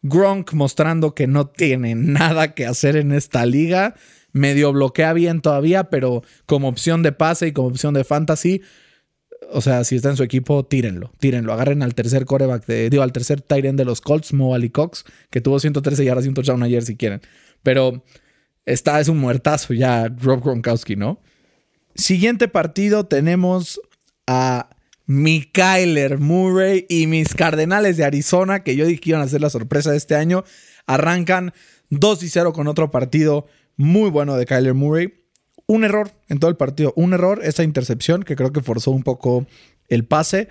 Speaker 4: Gronk mostrando que no tiene nada que hacer en esta liga. Medio bloquea bien todavía, pero como opción de pase y como opción de fantasy, o sea, si está en su equipo, tírenlo, tírenlo. Agarren al tercer coreback, de, digo, al tercer end de los Colts, Mo Ali Cox, que tuvo 113 yardas y un touchdown ayer si quieren. Pero está, es un muertazo ya Rob Gronkowski, ¿no? Siguiente partido tenemos a Kyler Murray y mis Cardenales de Arizona, que yo dije que iban a ser la sorpresa de este año. Arrancan 2 y 0 con otro partido muy bueno de Kyler Murray. Un error en todo el partido, un error, esa intercepción que creo que forzó un poco el pase.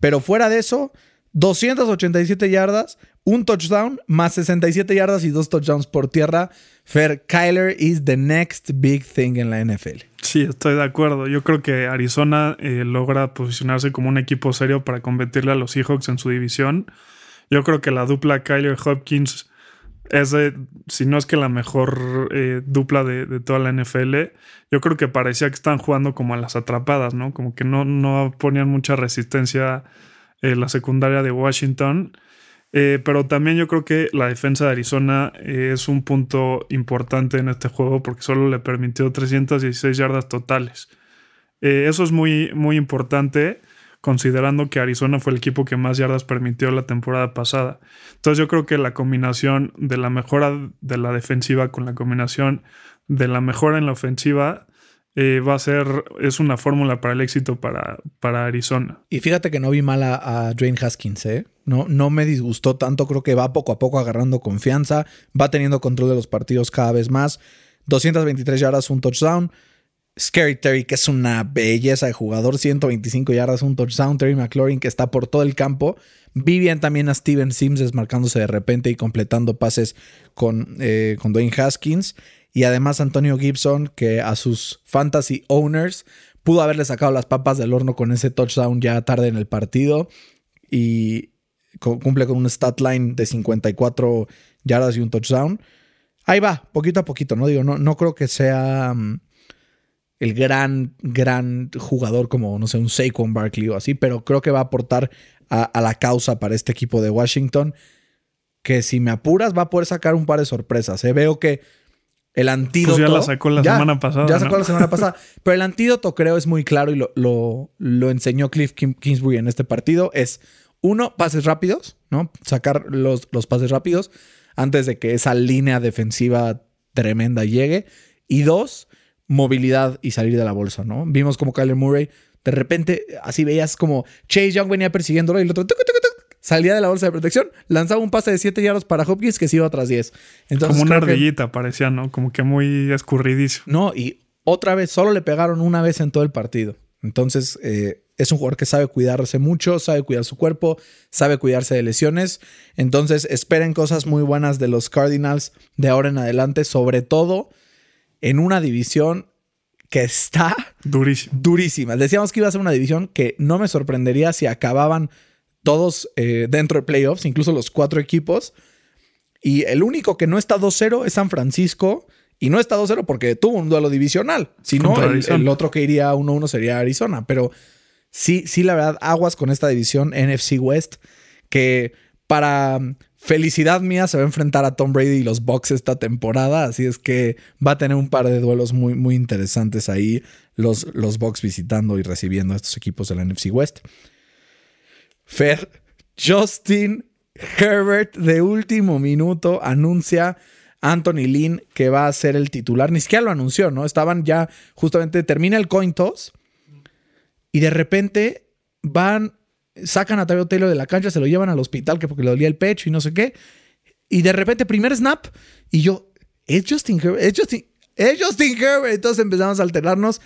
Speaker 4: Pero fuera de eso, 287 yardas, un touchdown, más 67 yardas y dos touchdowns por tierra. Fer, Kyler is the next big thing en la NFL.
Speaker 5: Sí, estoy de acuerdo. Yo creo que Arizona eh, logra posicionarse como un equipo serio para competirle a los Seahawks en su división. Yo creo que la dupla Kyler Hopkins es de, si no es que la mejor eh, dupla de, toda la NFL. Yo creo que parecía que están jugando como a las atrapadas, ¿no? Como que no, no ponían mucha resistencia eh, la secundaria de Washington. Eh, pero también yo creo que la defensa de Arizona eh, es un punto importante en este juego porque solo le permitió 316 yardas totales. Eh, eso es muy, muy importante considerando que Arizona fue el equipo que más yardas permitió la temporada pasada. Entonces yo creo que la combinación de la mejora de la defensiva con la combinación de la mejora en la ofensiva eh, va a ser, es una fórmula para el éxito para, para Arizona.
Speaker 4: Y fíjate que no vi mal a, a Dwayne Haskins, ¿eh? No, no me disgustó tanto, creo que va poco a poco agarrando confianza, va teniendo control de los partidos cada vez más. 223 yardas, un touchdown. Scary Terry, que es una belleza de jugador, 125 yardas, un touchdown. Terry McLaurin, que está por todo el campo. Vi bien también a Steven Sims desmarcándose de repente y completando pases con, eh, con Dwayne Haskins. Y además Antonio Gibson, que a sus fantasy owners pudo haberle sacado las papas del horno con ese touchdown ya tarde en el partido. Y cu- cumple con un stat line de 54 yardas y un touchdown. Ahí va, poquito a poquito, ¿no? Digo, no, no creo que sea mm, el gran, gran jugador como, no sé, un Saquon Barkley o así, pero creo que va a aportar a, a la causa para este equipo de Washington, que si me apuras va a poder sacar un par de sorpresas. ¿eh? Veo que el antídoto...
Speaker 5: Pues ya la sacó la semana pasada,
Speaker 4: Ya sacó
Speaker 5: ¿no?
Speaker 4: la semana (laughs) pasada. Pero el antídoto creo es muy claro y lo, lo, lo enseñó Cliff Kim- Kingsbury en este partido. Es uno, pases rápidos, ¿no? Sacar los, los pases rápidos antes de que esa línea defensiva tremenda llegue. Y dos, movilidad y salir de la bolsa, ¿no? Vimos como Kyler Murray, de repente, así veías como Chase Young venía persiguiéndolo y el otro tuc, tuc, tuc, salía de la bolsa de protección, lanzaba un pase de 7 yardas para Hopkins que se iba tras 10. Entonces,
Speaker 5: Como una
Speaker 4: que-
Speaker 5: ardillita parecía, ¿no? Como que muy escurridizo.
Speaker 4: no, y otra vez, solo le pegaron una vez en todo el partido. Entonces, eh, es un jugador que sabe cuidarse mucho, sabe cuidar su cuerpo, sabe cuidarse de lesiones. Entonces, esperen cosas muy buenas de los Cardinals de ahora en adelante, sobre todo en una división que está
Speaker 5: Durísimo.
Speaker 4: durísima. Decíamos que iba a ser una división que no me sorprendería si acababan todos eh, dentro de playoffs, incluso los cuatro equipos. Y el único que no está 2-0 es San Francisco. Y no está 2-0 porque tuvo un duelo divisional. Si no, el, el otro que iría 1-1 sería Arizona. Pero sí, sí, la verdad, aguas con esta división NFC West. Que para felicidad mía se va a enfrentar a Tom Brady y los Bucks esta temporada. Así es que va a tener un par de duelos muy, muy interesantes ahí. Los, los Bucks visitando y recibiendo a estos equipos de la NFC West. Fer, Justin Herbert de último minuto anuncia Anthony Lynn que va a ser el titular. Ni siquiera lo anunció, ¿no? Estaban ya justamente, termina el coin toss y de repente van, sacan a Tyrell Taylor de la cancha, se lo llevan al hospital que porque le dolía el pecho y no sé qué. Y de repente, primer snap y yo, es Justin Herbert, es Justin, es Justin Herbert. Entonces empezamos a alternarnos.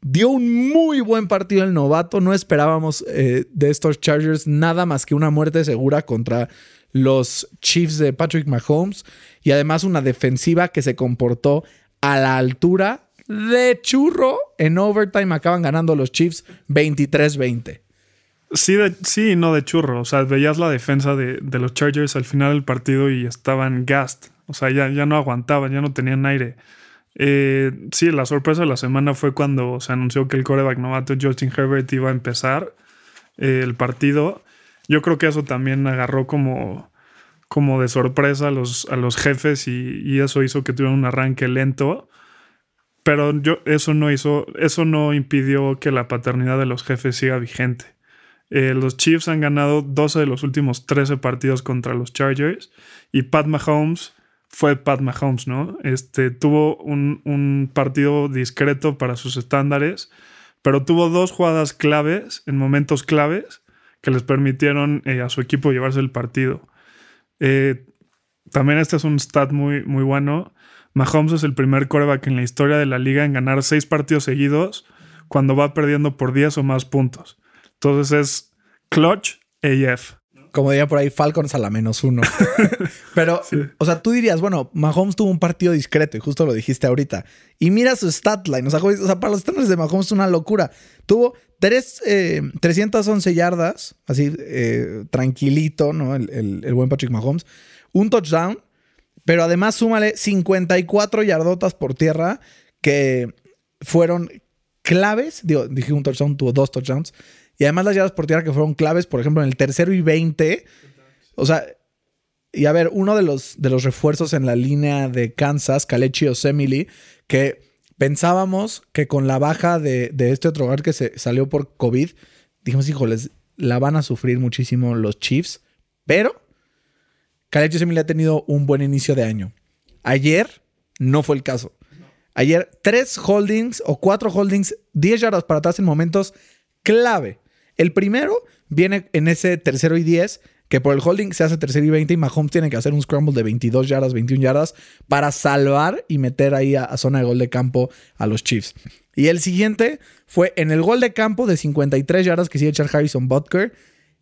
Speaker 4: Dio un muy buen partido el novato. No esperábamos eh, de estos Chargers nada más que una muerte segura contra los Chiefs de Patrick Mahomes. Y además una defensiva que se comportó a la altura de churro. En overtime acaban ganando los Chiefs 23-20.
Speaker 5: Sí, sí no de churro. O sea, veías la defensa de, de los Chargers al final del partido y estaban gassed. O sea, ya, ya no aguantaban, ya no tenían aire. Eh, sí, la sorpresa de la semana fue cuando se anunció que el coreback novato Justin Herbert iba a empezar eh, el partido. Yo creo que eso también agarró como, como de sorpresa a los, a los jefes y, y eso hizo que tuvieran un arranque lento. Pero yo, eso, no hizo, eso no impidió que la paternidad de los jefes siga vigente. Eh, los Chiefs han ganado 12 de los últimos 13 partidos contra los Chargers y Pat Mahomes fue Pat Mahomes, ¿no? Este, tuvo un, un, partido discreto para sus estándares, pero tuvo dos jugadas claves en momentos claves que les permitieron eh, a su equipo llevarse el partido. Eh, también este es un stat muy, muy bueno. Mahomes es el primer coreback en la historia de la liga en ganar seis partidos seguidos cuando va perdiendo por 10 o más puntos. Entonces es clutch AF.
Speaker 4: Como diría por ahí, Falcons a la menos uno. (laughs) Pero, sí. o sea, tú dirías, bueno, Mahomes tuvo un partido discreto y justo lo dijiste ahorita. Y mira su stat line. O sea, o sea para los estándares de Mahomes es una locura. Tuvo tres, eh, 311 yardas, así eh, tranquilito, ¿no? El, el, el buen Patrick Mahomes. Un touchdown, pero además súmale 54 yardotas por tierra que fueron claves. Digo, dije un touchdown, tuvo dos touchdowns. Y además las yardas por tierra que fueron claves, por ejemplo, en el tercero y 20. O sea, y a ver, uno de los, de los refuerzos en la línea de Kansas, Kalechi Osemili, que pensábamos que con la baja de, de este otro hogar que se salió por COVID, dijimos, híjoles, la van a sufrir muchísimo los Chiefs. Pero Kalechi Osemili ha tenido un buen inicio de año. Ayer no fue el caso. Ayer, tres holdings o cuatro holdings, 10 yardas para atrás en momentos clave. El primero viene en ese tercero y 10, que por el holding se hace tercero y 20 y Mahomes tiene que hacer un scramble de 22 yardas, 21 yardas para salvar y meter ahí a, zona de gol de campo a los Chiefs. Y el siguiente fue en el gol de campo de 53 yardas que sigue echar Harrison Butker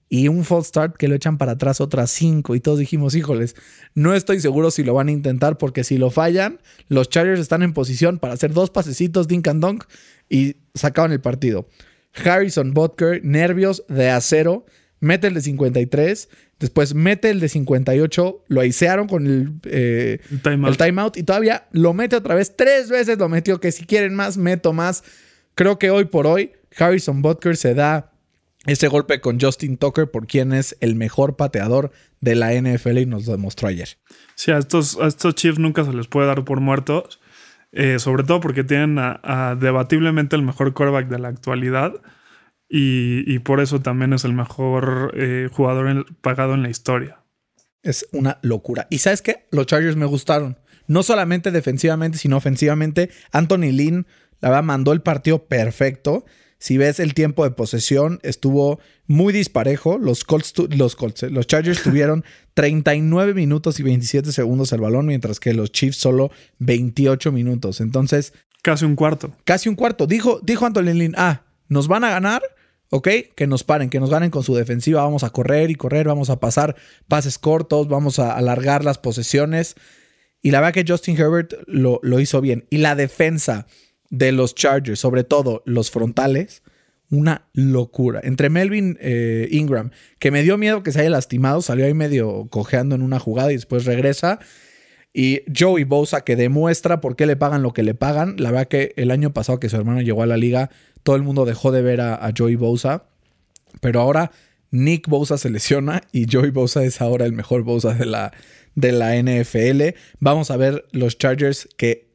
Speaker 4: y un false start que lo echan para atrás otras 5 y todos dijimos, híjoles, no estoy seguro si lo van a intentar porque si lo fallan, los Chargers están en posición para hacer dos pasecitos dink and dunk y sacaban el partido. Harrison Butker, nervios de acero, mete el de 53, después mete el de 58, lo aisearon con el, eh,
Speaker 5: el, timeout.
Speaker 4: y todavía lo mete otra vez, tres veces lo metió, que si quieren más, meto más. Creo que hoy por hoy Harrison Butker se da ese golpe con Justin Tucker por quien es el mejor pateador de la NFL y nos demostró ayer.
Speaker 5: Sí, a estos, a estos Chiefs nunca se les puede dar por muertos. Eh, sobre todo porque tienen a, debatiblemente el mejor quarterback de la actualidad y, por eso también es el mejor eh, jugador pagado en la historia.
Speaker 4: Es una locura. Y sabes qué? Los Chargers me gustaron. No solamente defensivamente, sino ofensivamente. Anthony Lynn, la verdad, mandó el partido perfecto. Si ves el tiempo de posesión, estuvo muy disparejo. Los Colts, los, Colts, los Chargers (laughs) tuvieron 39 minutos y 27 segundos el balón, mientras que los Chiefs solo 28 minutos. Entonces.
Speaker 5: Casi un cuarto.
Speaker 4: Casi un cuarto. Dijo, dijo Anthony Lynn, ah, nos van a ganar, ok, que nos paren, que nos ganen con su defensiva, vamos a correr y correr, vamos a pasar pases cortos, vamos a alargar las posesiones. Y la verdad que Justin Herbert lo, lo hizo bien. Y la defensa de los Chargers, sobre todo los frontales, una locura. Entre Melvin eh, Ingram, que me dio miedo que se haya lastimado, salió ahí medio cojeando en una jugada y después regresa. Y Joey Bosa, que demuestra por qué le pagan lo que le pagan. La verdad que el año pasado que su hermano llegó a la liga, todo el mundo dejó de ver a, Joey Bosa. Pero ahora Nick Bosa se lesiona y Joey Bosa es ahora el mejor Bosa de la, de la NFL. Vamos a ver los Chargers que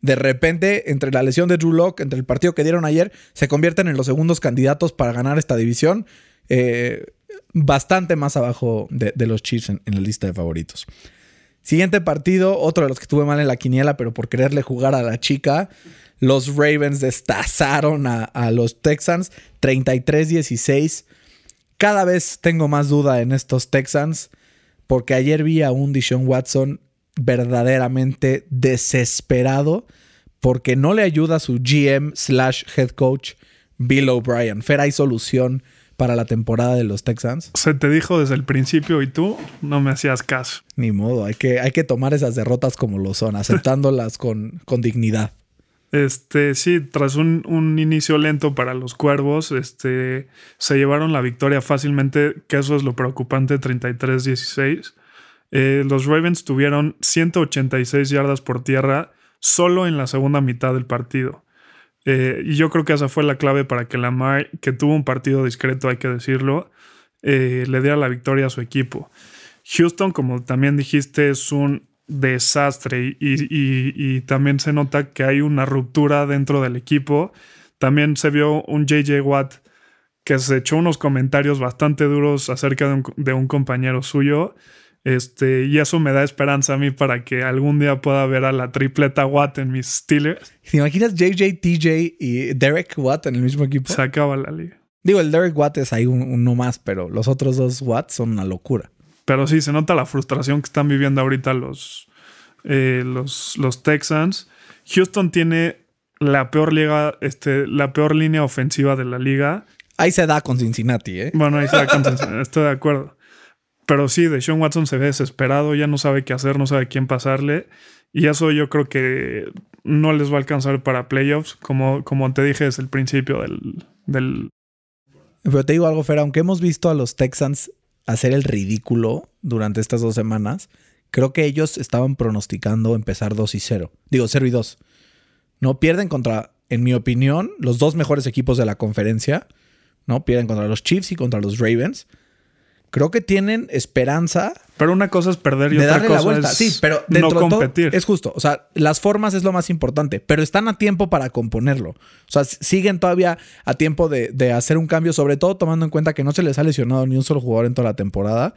Speaker 4: de repente, entre la lesión de Drew Locke, entre el partido que dieron ayer, se convierten en los segundos candidatos para ganar esta división. Eh, bastante más abajo de, los Chiefs en, la lista de favoritos. Siguiente partido, otro de los que tuve mal en la quiniela, pero por quererle jugar a la chica. Los Ravens destazaron a, a los Texans 33-16. Cada vez tengo más duda en estos Texans, porque ayer vi a un Dishon Watson verdaderamente desesperado porque no le ayuda a su GM slash head coach Bill O'Brien. Fer, ¿hay solución para la temporada de los Texans?
Speaker 5: Se te dijo desde el principio y tú no me hacías caso.
Speaker 4: Ni modo, hay que, hay que tomar esas derrotas como lo son, aceptándolas (laughs) con, con dignidad.
Speaker 5: Este, sí, tras un, un, inicio lento para los cuervos, este, se llevaron la victoria fácilmente, que eso es lo preocupante, 33-16. Eh, los Ravens tuvieron 186 yardas por tierra solo en la segunda mitad del partido. Eh, y yo creo que esa fue la clave para que Lamar, que tuvo un partido discreto, hay que decirlo, eh, le diera la victoria a su equipo. Houston, como también dijiste, es un desastre y, también se nota que hay una ruptura dentro del equipo. También se vio un JJ Watt que se echó unos comentarios bastante duros acerca de un compañero suyo. Este, y eso me da esperanza a mí para que algún día pueda ver a la tripleta Watt en mis Steelers.
Speaker 4: ¿Te imaginas JJ, TJ y Derek Watt en el mismo equipo?
Speaker 5: Se acaba la liga.
Speaker 4: Digo, el Derek Watt es ahí uno más, pero los otros dos Watt son una locura.
Speaker 5: Pero sí, se nota la frustración que están viviendo ahorita los, eh, los, los Texans. Houston tiene la peor liga, este, la peor línea ofensiva de la liga.
Speaker 4: Ahí se da con Cincinnati, ¿eh?
Speaker 5: Bueno, ahí se da con Cincinnati, estoy de acuerdo. Pero sí, de Sean Watson se ve desesperado, ya no sabe qué hacer, no sabe quién pasarle. Y eso yo creo que no les va a alcanzar para playoffs, como, como te dije desde el principio del, del...
Speaker 4: Pero te digo algo, Fer, aunque hemos visto a los Texans hacer el ridículo durante estas dos semanas, creo que ellos estaban pronosticando empezar 2 y 0. Digo, 0 y 2. No pierden contra, en mi opinión, los dos mejores equipos de la conferencia. ¿no? Pierden contra los Chiefs y contra los Ravens creo que tienen esperanza.
Speaker 5: Pero una cosa es perder y otra cosa es
Speaker 4: sí, pero no competir. es justo. O sea, las formas es lo más importante, pero están a tiempo para componerlo. O sea, siguen todavía a tiempo de, de hacer un cambio, sobre todo tomando en cuenta que no se les ha lesionado ni un solo jugador en toda la temporada.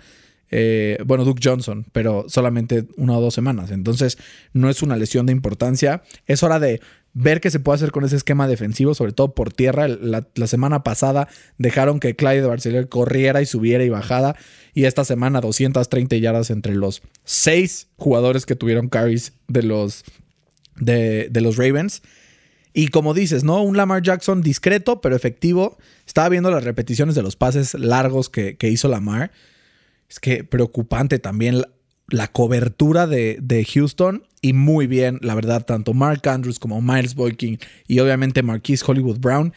Speaker 4: Eh, bueno, Duke Johnson, pero solamente una o dos semanas. Entonces, no es una lesión de importancia. Es hora de ver qué se puede hacer con ese esquema defensivo, sobre todo por tierra. La, semana pasada dejaron que Clyde de Barcelona corriera y subiera y bajada. Y esta semana 230 yardas entre los seis jugadores que tuvieron carries de los, de, los Ravens. Y como dices, ¿no? Un Lamar Jackson discreto, pero efectivo. Estaba viendo las repeticiones de los pases largos que, que hizo Lamar es que preocupante también la, cobertura de, Houston y muy bien, la verdad, tanto Mark Andrews como Miles Boykin y obviamente Marquise Hollywood Brown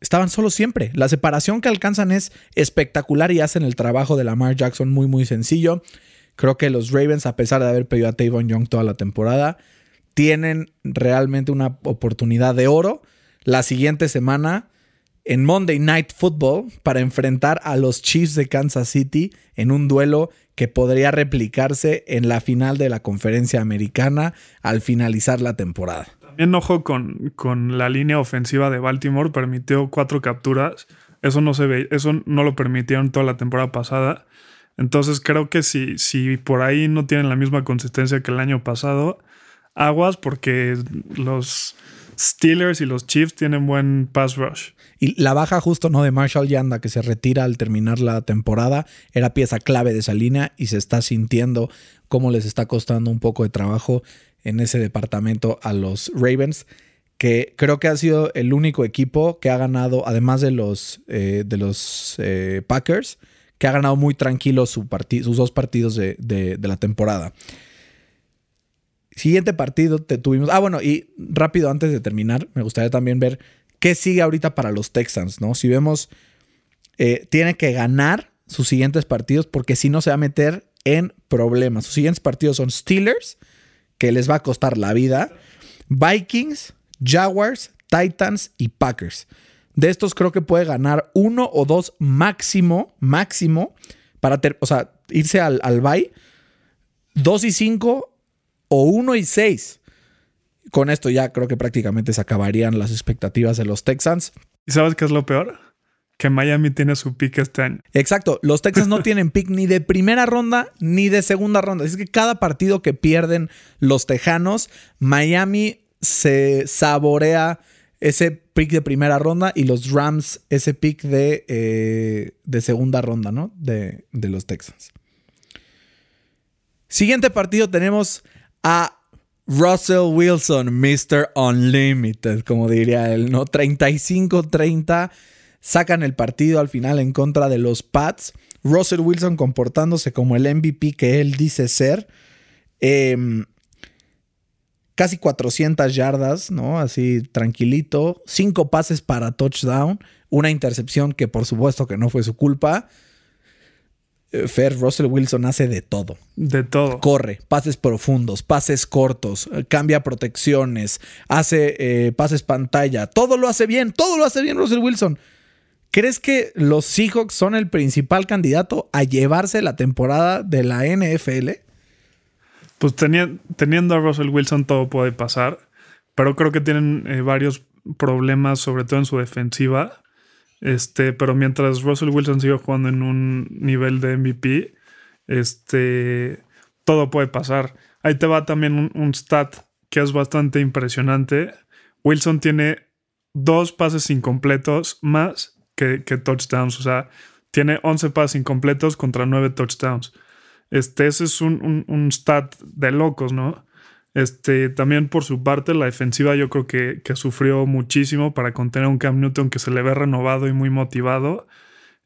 Speaker 4: estaban solos siempre. La separación que alcanzan es espectacular y hacen el trabajo de Lamar Jackson muy, muy sencillo. Creo que los Ravens, a pesar de haber pedido a Tavon Young toda la temporada, tienen realmente una oportunidad de oro. La siguiente semana en Monday Night Football para enfrentar a los Chiefs de Kansas City en un duelo que podría replicarse en la final de la conferencia americana al finalizar la temporada.
Speaker 5: También ojo con, con la línea ofensiva de Baltimore, permitió cuatro capturas. Eso no se ve, eso no lo permitieron toda la temporada pasada. Entonces creo que si, si por ahí no tienen la misma consistencia que el año pasado, aguas porque los Steelers y los Chiefs tienen buen pass rush.
Speaker 4: Y la baja justo no de Marshall Yanda, que se retira al terminar la temporada, era pieza clave de esa línea y se está sintiendo cómo les está costando un poco de trabajo en ese departamento a los Ravens, que creo que ha sido el único equipo que ha ganado, además de los, eh, de los eh, Packers, que ha ganado muy tranquilo su sus dos partidos de, de, de la temporada. Siguiente partido te tuvimos. Ah, bueno, y rápido antes de terminar, me gustaría también ver qué sigue ahorita para los Texans, ¿no? Si vemos, eh, tiene que ganar sus siguientes partidos porque si no se va a meter en problemas. Sus siguientes partidos son Steelers, que les va a costar la vida, Vikings, Jaguars, Titans y Packers. De estos creo que puede ganar uno o dos máximo, máximo, para irse al, bye. Dos y cinco o 1 y 6. Con esto ya creo que prácticamente se acabarían las expectativas de los Texans.
Speaker 5: ¿Y sabes qué es lo peor? Que Miami tiene su pick este año.
Speaker 4: Exacto, los Texans no (laughs) tienen pick ni de primera ronda ni de segunda ronda. Es que cada partido que pierden los Tejanos, Miami se saborea ese pick de primera ronda y los Rams ese pick de, eh, de segunda ronda, ¿no? De, de los Texans. Siguiente partido tenemos a Russell Wilson, Mr. Unlimited, como diría él, ¿no? 35-30. Sacan el partido al final en contra de los Pats. Russell Wilson comportándose como el MVP que él dice ser. Em, casi 400 yardas, ¿no? Así tranquilito. Cinco pases para touchdown. Una intercepción que por supuesto que no fue su culpa. Eh, Fer, Russell Wilson hace de todo.
Speaker 5: De todo.
Speaker 4: Corre, pases profundos, pases cortos, eh, cambia protecciones, hace eh, pases pantalla. Todo lo hace bien, todo lo hace bien Russell Wilson. ¿Crees que los Seahawks son el principal candidato a llevarse la temporada de la NFL?
Speaker 5: Pues teniendo a Russell Wilson todo puede pasar, pero creo que tienen varios problemas, sobre todo en su defensiva. Este, pero mientras Russell Wilson sigue jugando en un nivel de MVP, este, todo puede pasar. Ahí te va también un, stat que es bastante impresionante. Wilson tiene dos pases incompletos más que, touchdowns. O sea, tiene 11 pases incompletos contra 9 touchdowns. Este, ese es un, un stat de locos, ¿no? Este, también por su parte, la defensiva yo creo que, que, sufrió muchísimo para contener a un Cam Newton que se le ve renovado y muy motivado.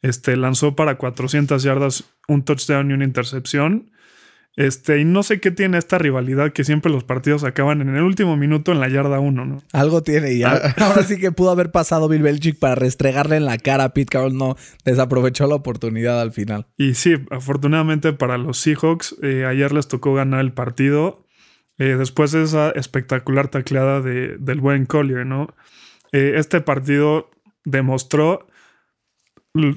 Speaker 5: Este, lanzó para 400 yardas, un touchdown y una intercepción. Este, y no sé qué tiene esta rivalidad que siempre los partidos acaban en el último minuto en la yarda 1, ¿no?
Speaker 4: Algo tiene y ah. (laughs) ahora sí que pudo haber pasado Bill Belichick para restregarle en la cara a Pete Carroll, no desaprovechó la oportunidad al final.
Speaker 5: Y sí, afortunadamente para los Seahawks, eh, ayer les tocó ganar el partido. Eh, después de esa espectacular tacleada de, del buen Collier, ¿no? Eh, este partido demostró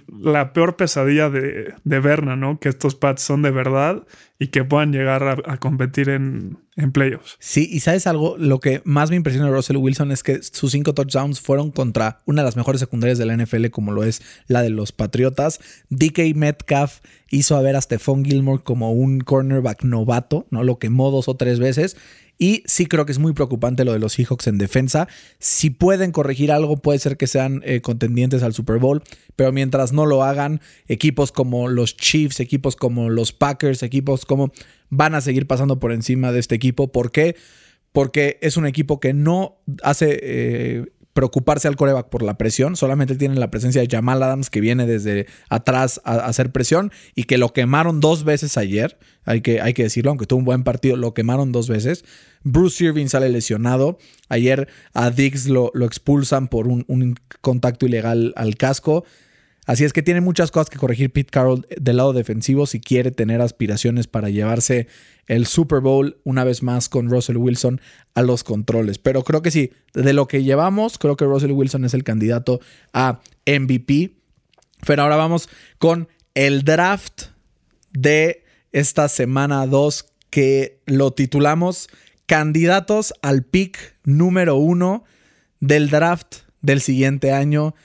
Speaker 5: la peor pesadilla de, de, Berna, ¿no? Que estos Pats son de verdad y que puedan llegar a, competir en, en, playoffs.
Speaker 4: Sí, y sabes algo, lo que más me impresiona de Russell Wilson es que sus cinco touchdowns fueron contra una de las mejores secundarias de la NFL, como lo es la de los Patriotas. DK Metcalf hizo a ver a Stephon Gilmore como un cornerback novato, ¿no? Lo quemó dos o tres veces. Y sí creo que es muy preocupante lo de los Seahawks en defensa. Si pueden corregir algo, puede ser que sean eh, contendientes al Super Bowl, pero mientras no lo hagan, equipos como los Chiefs, equipos como los Packers, equipos como van a seguir pasando por encima de este equipo. ¿Por qué? Porque es un equipo que no hace eh, preocuparse al coreback por la presión, solamente tienen la presencia de Jamal Adams que viene desde atrás a, hacer presión y que lo quemaron dos veces ayer, hay que, hay que decirlo, aunque tuvo un buen partido, lo quemaron dos veces. Bruce Irving sale lesionado, ayer a Diggs lo, lo expulsan por un contacto ilegal al casco. Así es que tiene muchas cosas que corregir Pete Carroll del lado defensivo si quiere tener aspiraciones para llevarse el Super Bowl una vez más con Russell Wilson a los controles. Pero creo que sí, de lo que llevamos, creo que Russell Wilson es el candidato a MVP. Pero ahora vamos con el draft de esta semana 2 que lo titulamos Candidatos al pick número uno del draft del siguiente año.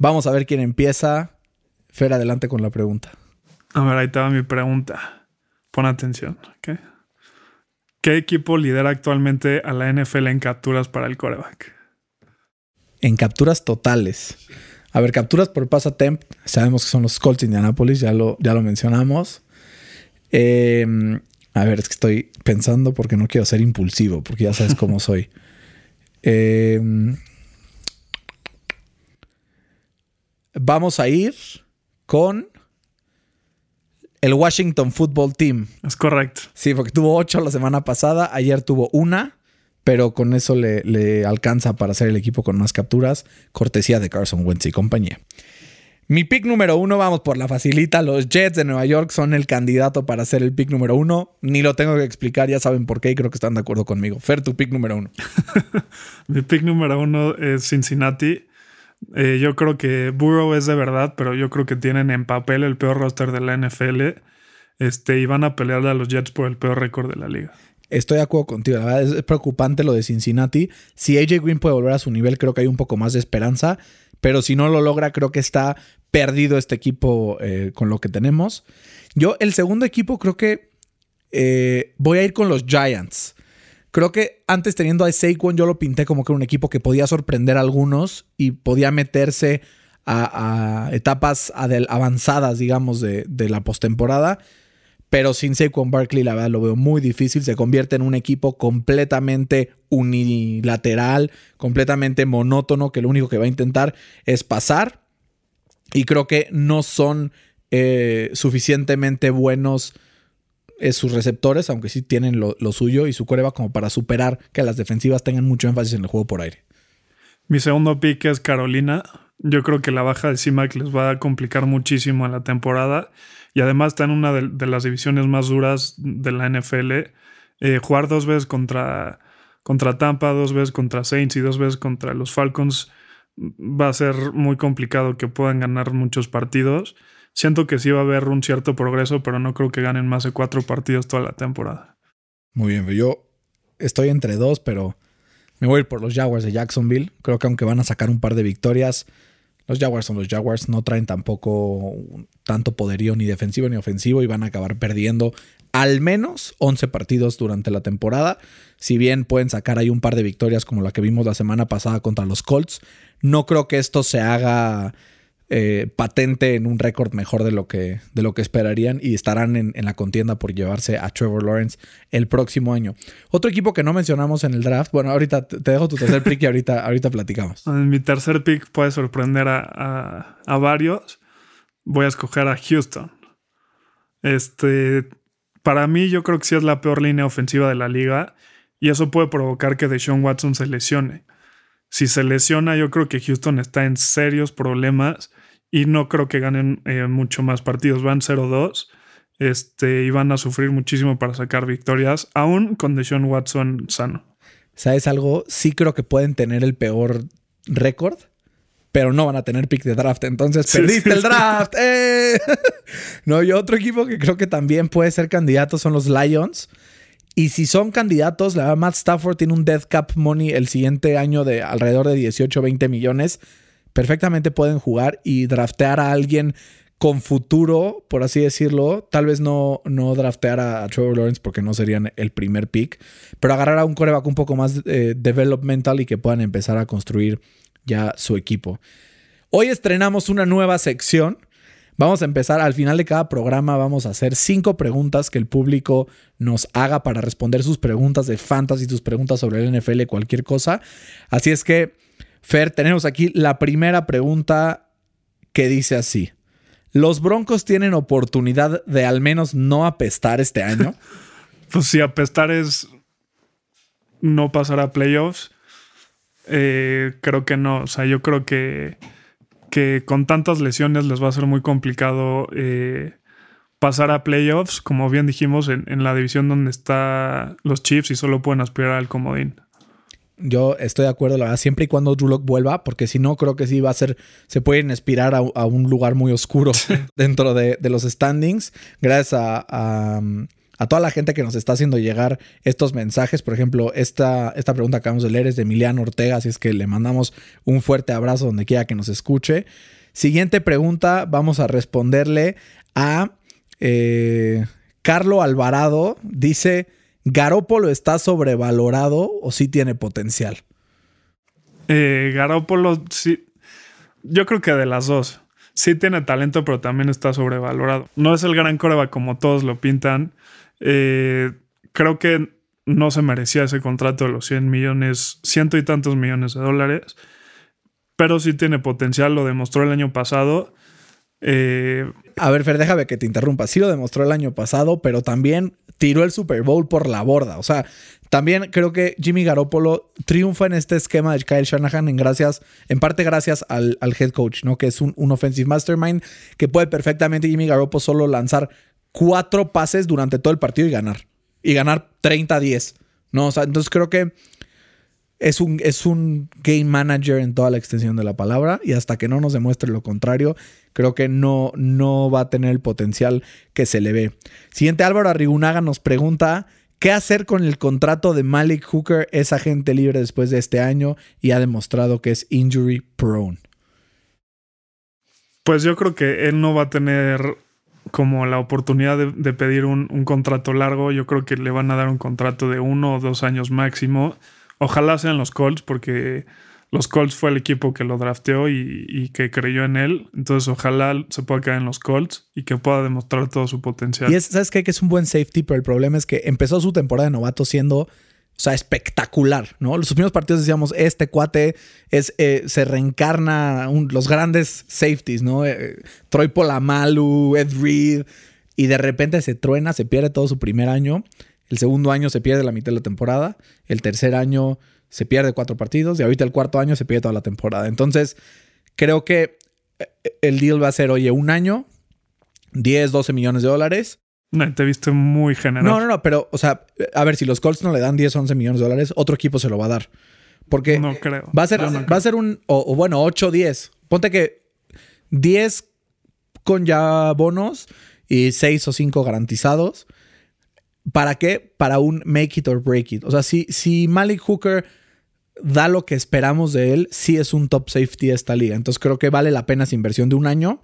Speaker 4: Vamos a ver quién empieza. Fer, adelante con la pregunta.
Speaker 5: A ver, ahí estaba mi pregunta. Pon atención, ¿ok? ¿Qué equipo lidera actualmente a la NFL en capturas para el coreback?
Speaker 4: En capturas totales. A ver, capturas por pass temp. Sabemos que son los Colts de Indianapolis, ya lo, ya lo mencionamos. Eh, a ver, es que estoy pensando porque no quiero ser impulsivo, porque ya sabes cómo soy. (laughs) Eh, vamos a ir con el Washington Football Team.
Speaker 5: Es correcto.
Speaker 4: Sí, porque tuvo ocho la semana pasada, ayer tuvo una, pero con eso le, le alcanza para ser el equipo con más capturas, cortesía de Carson Wentz y compañía. Mi pick número uno, vamos por la facilita. Los Jets de Nueva York son el candidato para ser el pick número uno. Ni lo tengo que explicar, ya saben por qué y creo que están de acuerdo conmigo. Fer, tu pick número uno. (laughs)
Speaker 5: Mi pick número uno es Cincinnati. Eh, yo creo que Burrow es de verdad, pero yo creo que tienen en papel el peor roster de la NFL. Este, y van a pelearle a los Jets por el peor récord de la liga.
Speaker 4: Estoy de acuerdo contigo. Es preocupante lo de Cincinnati. Si AJ Green puede volver a su nivel, creo que hay un poco más de esperanza. Pero si no lo logra, creo que está perdido este equipo eh, con lo que tenemos. Yo, el segundo equipo, creo que eh, voy a ir con los Giants. Creo que antes teniendo a Saquon, yo lo pinté como que era un equipo que podía sorprender a algunos y podía meterse a, etapas avanzadas, digamos, de, de la postemporada. Pero sin Saquon Barkley, la verdad, lo veo muy difícil. Se convierte en un equipo completamente unilateral, completamente monótono, que lo único que va a intentar es pasar. Y creo que no son eh, suficientemente buenos eh, sus receptores, aunque sí tienen lo, suyo y su coreba como para superar que las defensivas tengan mucho énfasis en el juego por aire.
Speaker 5: Mi segundo pick es Carolina. Yo creo que la baja de CIMAC les va a complicar muchísimo en la temporada. Y además está en una de, de las divisiones más duras de la NFL. Eh, jugar dos veces contra, contra Tampa, dos veces contra Saints y dos veces contra los Falcons va a ser muy complicado que puedan ganar muchos partidos. Siento que sí va a haber un cierto progreso, pero no creo que ganen más de cuatro partidos toda la temporada.
Speaker 4: Muy bien, yo estoy entre dos, pero me voy a ir por los Jaguars de Jacksonville. Creo que aunque van a sacar un par de victorias, los Jaguars son los Jaguars, no traen tampoco tanto poderío ni defensivo ni ofensivo y van a acabar perdiendo al menos 11 partidos durante la temporada. Si bien pueden sacar ahí un par de victorias como la que vimos la semana pasada contra los Colts, no creo que esto se haga eh, patente en un récord mejor de lo, que, de lo que esperarían y estarán en, en, la contienda por llevarse a Trevor Lawrence el próximo año. Otro equipo que no mencionamos en el draft, bueno, ahorita te dejo tu tercer pick y ahorita, (laughs) ahorita platicamos.
Speaker 5: En mi tercer pick puede sorprender a, a, a varios. Voy a escoger a Houston. Este, para mí yo creo que sí es la peor línea ofensiva de la liga y eso puede provocar que Deshaun Watson se lesione. Si se lesiona, yo creo que Houston está en serios problemas y no creo que ganen eh, mucho más partidos. Van 0-2 este, y van a sufrir muchísimo para sacar victorias, aún con Deshaun Watson sano.
Speaker 4: ¿Sabes algo? Sí creo que pueden tener el peor récord, pero no van a tener pick de draft. Entonces sí, perdiste sí, el draft. Sí. ¡Eh! (laughs) no, y otro equipo que creo que también puede ser candidato son los Lions. Y si son candidatos, la verdad, Matt Stafford tiene un death cap money el siguiente año de alrededor de 18 20 millones. Perfectamente pueden jugar y draftear a alguien con futuro, por así decirlo. Tal vez no, no draftear a, Trevor Lawrence porque no serían el primer pick, pero agarrar a un coreback un poco más eh, developmental y que puedan empezar a construir ya su equipo. Hoy estrenamos una nueva sección. Vamos a empezar al final de cada programa. Vamos a hacer cinco preguntas que el público nos haga para responder sus preguntas de fantasy, sus preguntas sobre el NFL, cualquier cosa. Así es que, Fer, tenemos aquí la primera pregunta que dice así. ¿Los Broncos tienen oportunidad de al menos no apestar este año? (laughs)
Speaker 5: pues si apestar es no pasar a playoffs, eh, creo que no. O sea, yo creo que, que con tantas lesiones les va a ser muy complicado eh, pasar a playoffs, como bien dijimos, en, en, la división donde están los Chiefs y solo pueden aspirar al comodín.
Speaker 4: Yo estoy de acuerdo, la verdad, siempre y cuando Drew vuelva, porque si no, creo que sí va a ser, se pueden aspirar a, a un lugar muy oscuro (laughs) dentro de, de, los standings, gracias a, a, a, toda la gente que nos está haciendo llegar estos mensajes. Por ejemplo, esta, esta pregunta que acabamos de leer es de Emiliano Ortega, así es que le mandamos un fuerte abrazo donde quiera que nos escuche. Siguiente pregunta, vamos a responderle a eh, Carlo Alvarado, dice... ¿Garópolo está sobrevalorado o sí tiene potencial?
Speaker 5: Eh, Garópolo, sí. Yo creo que de las dos. Sí tiene talento, pero también está sobrevalorado. No es el gran coreback como todos lo pintan. Eh, creo que no se merecía ese contrato de los 100 millones, ciento y tantos millones de dólares. Pero sí tiene potencial, lo demostró el año pasado. Eh,
Speaker 4: A ver, Fer, déjame que te interrumpa. Sí lo demostró el año pasado, pero también tiró el Super Bowl por la borda. O sea, también creo que Jimmy Garoppolo triunfa en este esquema de Kyle Shanahan en gracias, en parte gracias al, head coach, ¿no? Que es un, un, offensive mastermind que puede perfectamente Jimmy Garoppolo solo lanzar cuatro pases durante todo el partido y ganar. Y ganar 30-10. ¿No? O sea, entonces creo que es un, es un game manager en toda la extensión de la palabra. Y hasta que no nos demuestre lo contrario, creo que no, no va a tener el potencial que se le ve. Siguiente, Álvaro Arrigunaga nos pregunta. ¿Qué hacer con el contrato de Malik Hooker? Es agente libre después de este año y ha demostrado que es injury prone.
Speaker 5: Pues yo creo que él no va a tener como la oportunidad de, pedir un, un, contrato largo. Yo creo que le van a dar un contrato de uno o dos años máximo. Ojalá sean los Colts, porque los Colts fue el equipo que lo drafteó y, que creyó en él. Entonces, ojalá se pueda quedar en los Colts y que pueda demostrar todo su potencial.
Speaker 4: Y es, ¿sabes? Que es un buen safety, pero el problema es que empezó su temporada de novato siendo. O sea, espectacular, ¿no? Los primeros partidos decíamos, este cuate es, eh, se reencarna un, los grandes safeties, ¿no? Eh, Troy Polamalu, Ed Reed, y de repente se truena, se pierde todo su primer año. El segundo año se pierde la mitad de la temporada. El tercer año se pierde cuatro partidos. Y ahorita el cuarto año se pierde toda la temporada. Entonces, creo que eh, el deal va a ser, oye, un año, 10, 12 millones de dólares.
Speaker 5: No, te viste muy general.
Speaker 4: No, no, no, pero, o sea, a ver, si los Colts no le dan 10, 11 millones de dólares, otro equipo se lo va a dar. Porque
Speaker 5: no creo.
Speaker 4: va a ser,
Speaker 5: no
Speaker 4: va
Speaker 5: creo.
Speaker 4: a ser un, o, o, bueno, 8, 10. Ponte que 10 con ya bonos y 6 o 5 garantizados. ¿Para qué? Para un make it or break it. O sea, si, si Malik Hooker da lo que esperamos de él, sí es un top safety de esta liga. Entonces creo que vale la pena esa inversión de un año,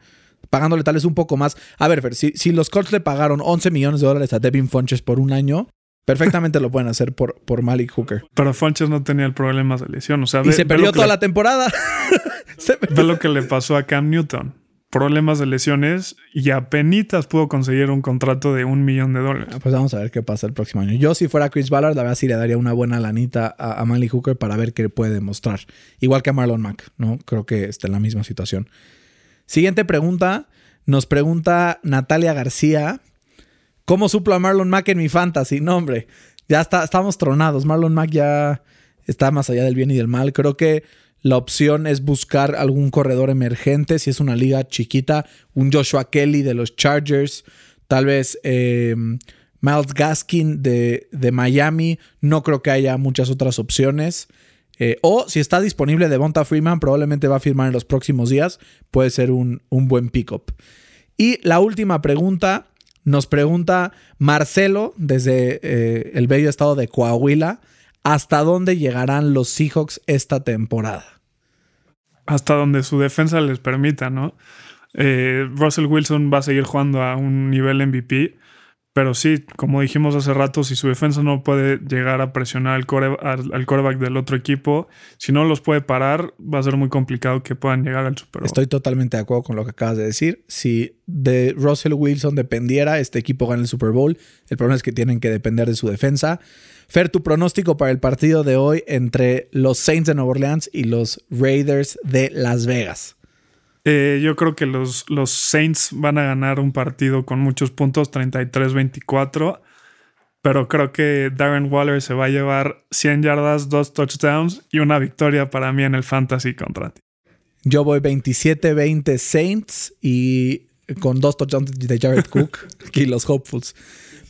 Speaker 4: pagándole tal vez un poco más. A ver, Fer, si, si los Colts le pagaron 11 millones de dólares a Devin Funches por un año, perfectamente lo pueden hacer por, por Malik Hooker.
Speaker 5: Pero Funches no tenía el problema de lesión. O sea,
Speaker 4: y se perdió toda
Speaker 5: le-
Speaker 4: la temporada. (laughs) Se-
Speaker 5: Ve lo que le pasó a Cam Newton. Problemas de lesiones y apenas pudo conseguir un contrato de un millón de dólares.
Speaker 4: Pues vamos a ver qué pasa el próximo año. Yo, si fuera Chris Ballard, la verdad sí le daría una buena lanita a, a Hooker para ver qué puede demostrar. Igual que a Marlon Mack, ¿no? Creo que está en la misma situación. Siguiente pregunta. Nos pregunta Natalia García. ¿Cómo suplo a Marlon Mack en mi fantasy? No, hombre. Ya está, estamos tronados. Marlon Mack ya está más allá del bien y del mal. Creo que la opción es buscar algún corredor emergente. Si es una liga chiquita, un Joshua Kelly de los Chargers. Tal vez eh, Miles Gaskin de, de, Miami. No creo que haya muchas otras opciones. Eh, o si está disponible Devonta Freeman, probablemente va a firmar en los próximos días. Puede ser un, un buen pickup. Y la última pregunta nos pregunta Marcelo desde eh, el bello estado de Coahuila. ¿Hasta dónde llegarán los Seahawks esta temporada?
Speaker 5: Hasta donde su defensa les permita, ¿no? Eh, Russell Wilson va a seguir jugando a un nivel MVP. Pero sí, como dijimos hace rato, si su defensa no puede llegar a presionar al, core, al, coreback del otro equipo, si no los puede parar, va a ser muy complicado que puedan llegar al Super Bowl.
Speaker 4: Estoy totalmente de acuerdo con lo que acabas de decir. Si de Russell Wilson dependiera, este equipo gana el Super Bowl. El problema es que tienen que depender de su defensa. Fer, tu pronóstico para el partido de hoy entre los Saints de Nueva Orleans y los Raiders de Las Vegas.
Speaker 5: Eh, yo creo que los, los, Saints van a ganar un partido con muchos puntos, 33-24. Pero creo que Darren Waller se va a llevar 100 yardas, dos touchdowns y una victoria para mí en el fantasy contra ti.
Speaker 4: Yo voy 27-20 Saints y con dos touchdowns de Jared Cook (laughs) y los Hopefuls.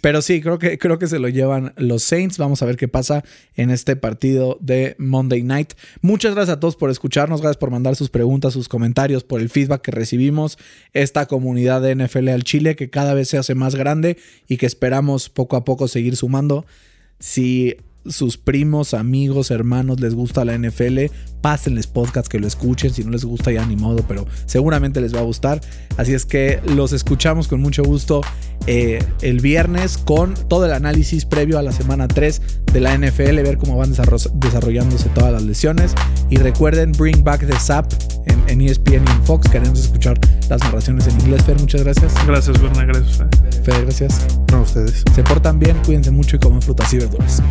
Speaker 4: Pero sí, creo que, creo que se lo llevan los Saints. Vamos a ver qué pasa en este partido de Monday Night. Muchas gracias a todos por escucharnos. Gracias por mandar sus preguntas, sus comentarios, por el feedback que recibimos. Esta comunidad de NFL al Chile que cada vez se hace más grande y que esperamos poco a poco seguir sumando. Si sus primos, amigos, hermanos les gusta la NFL, pásenles podcast, que lo escuchen. Si no les gusta, ya ni modo, pero seguramente les va a gustar. Así es que los escuchamos con mucho gusto eh, el viernes con todo el análisis previo a la semana 3 de la NFL, ver cómo van desarrollándose todas las lesiones. Y recuerden, bring back the SAP en, en ESPN y en Fox. Queremos escuchar las narraciones en inglés. Fer, muchas gracias.
Speaker 5: Gracias, Berna. Gracias.
Speaker 4: Fer, gracias.
Speaker 6: No, ustedes.
Speaker 4: Se portan bien, cuídense mucho y comen frutas y verduras.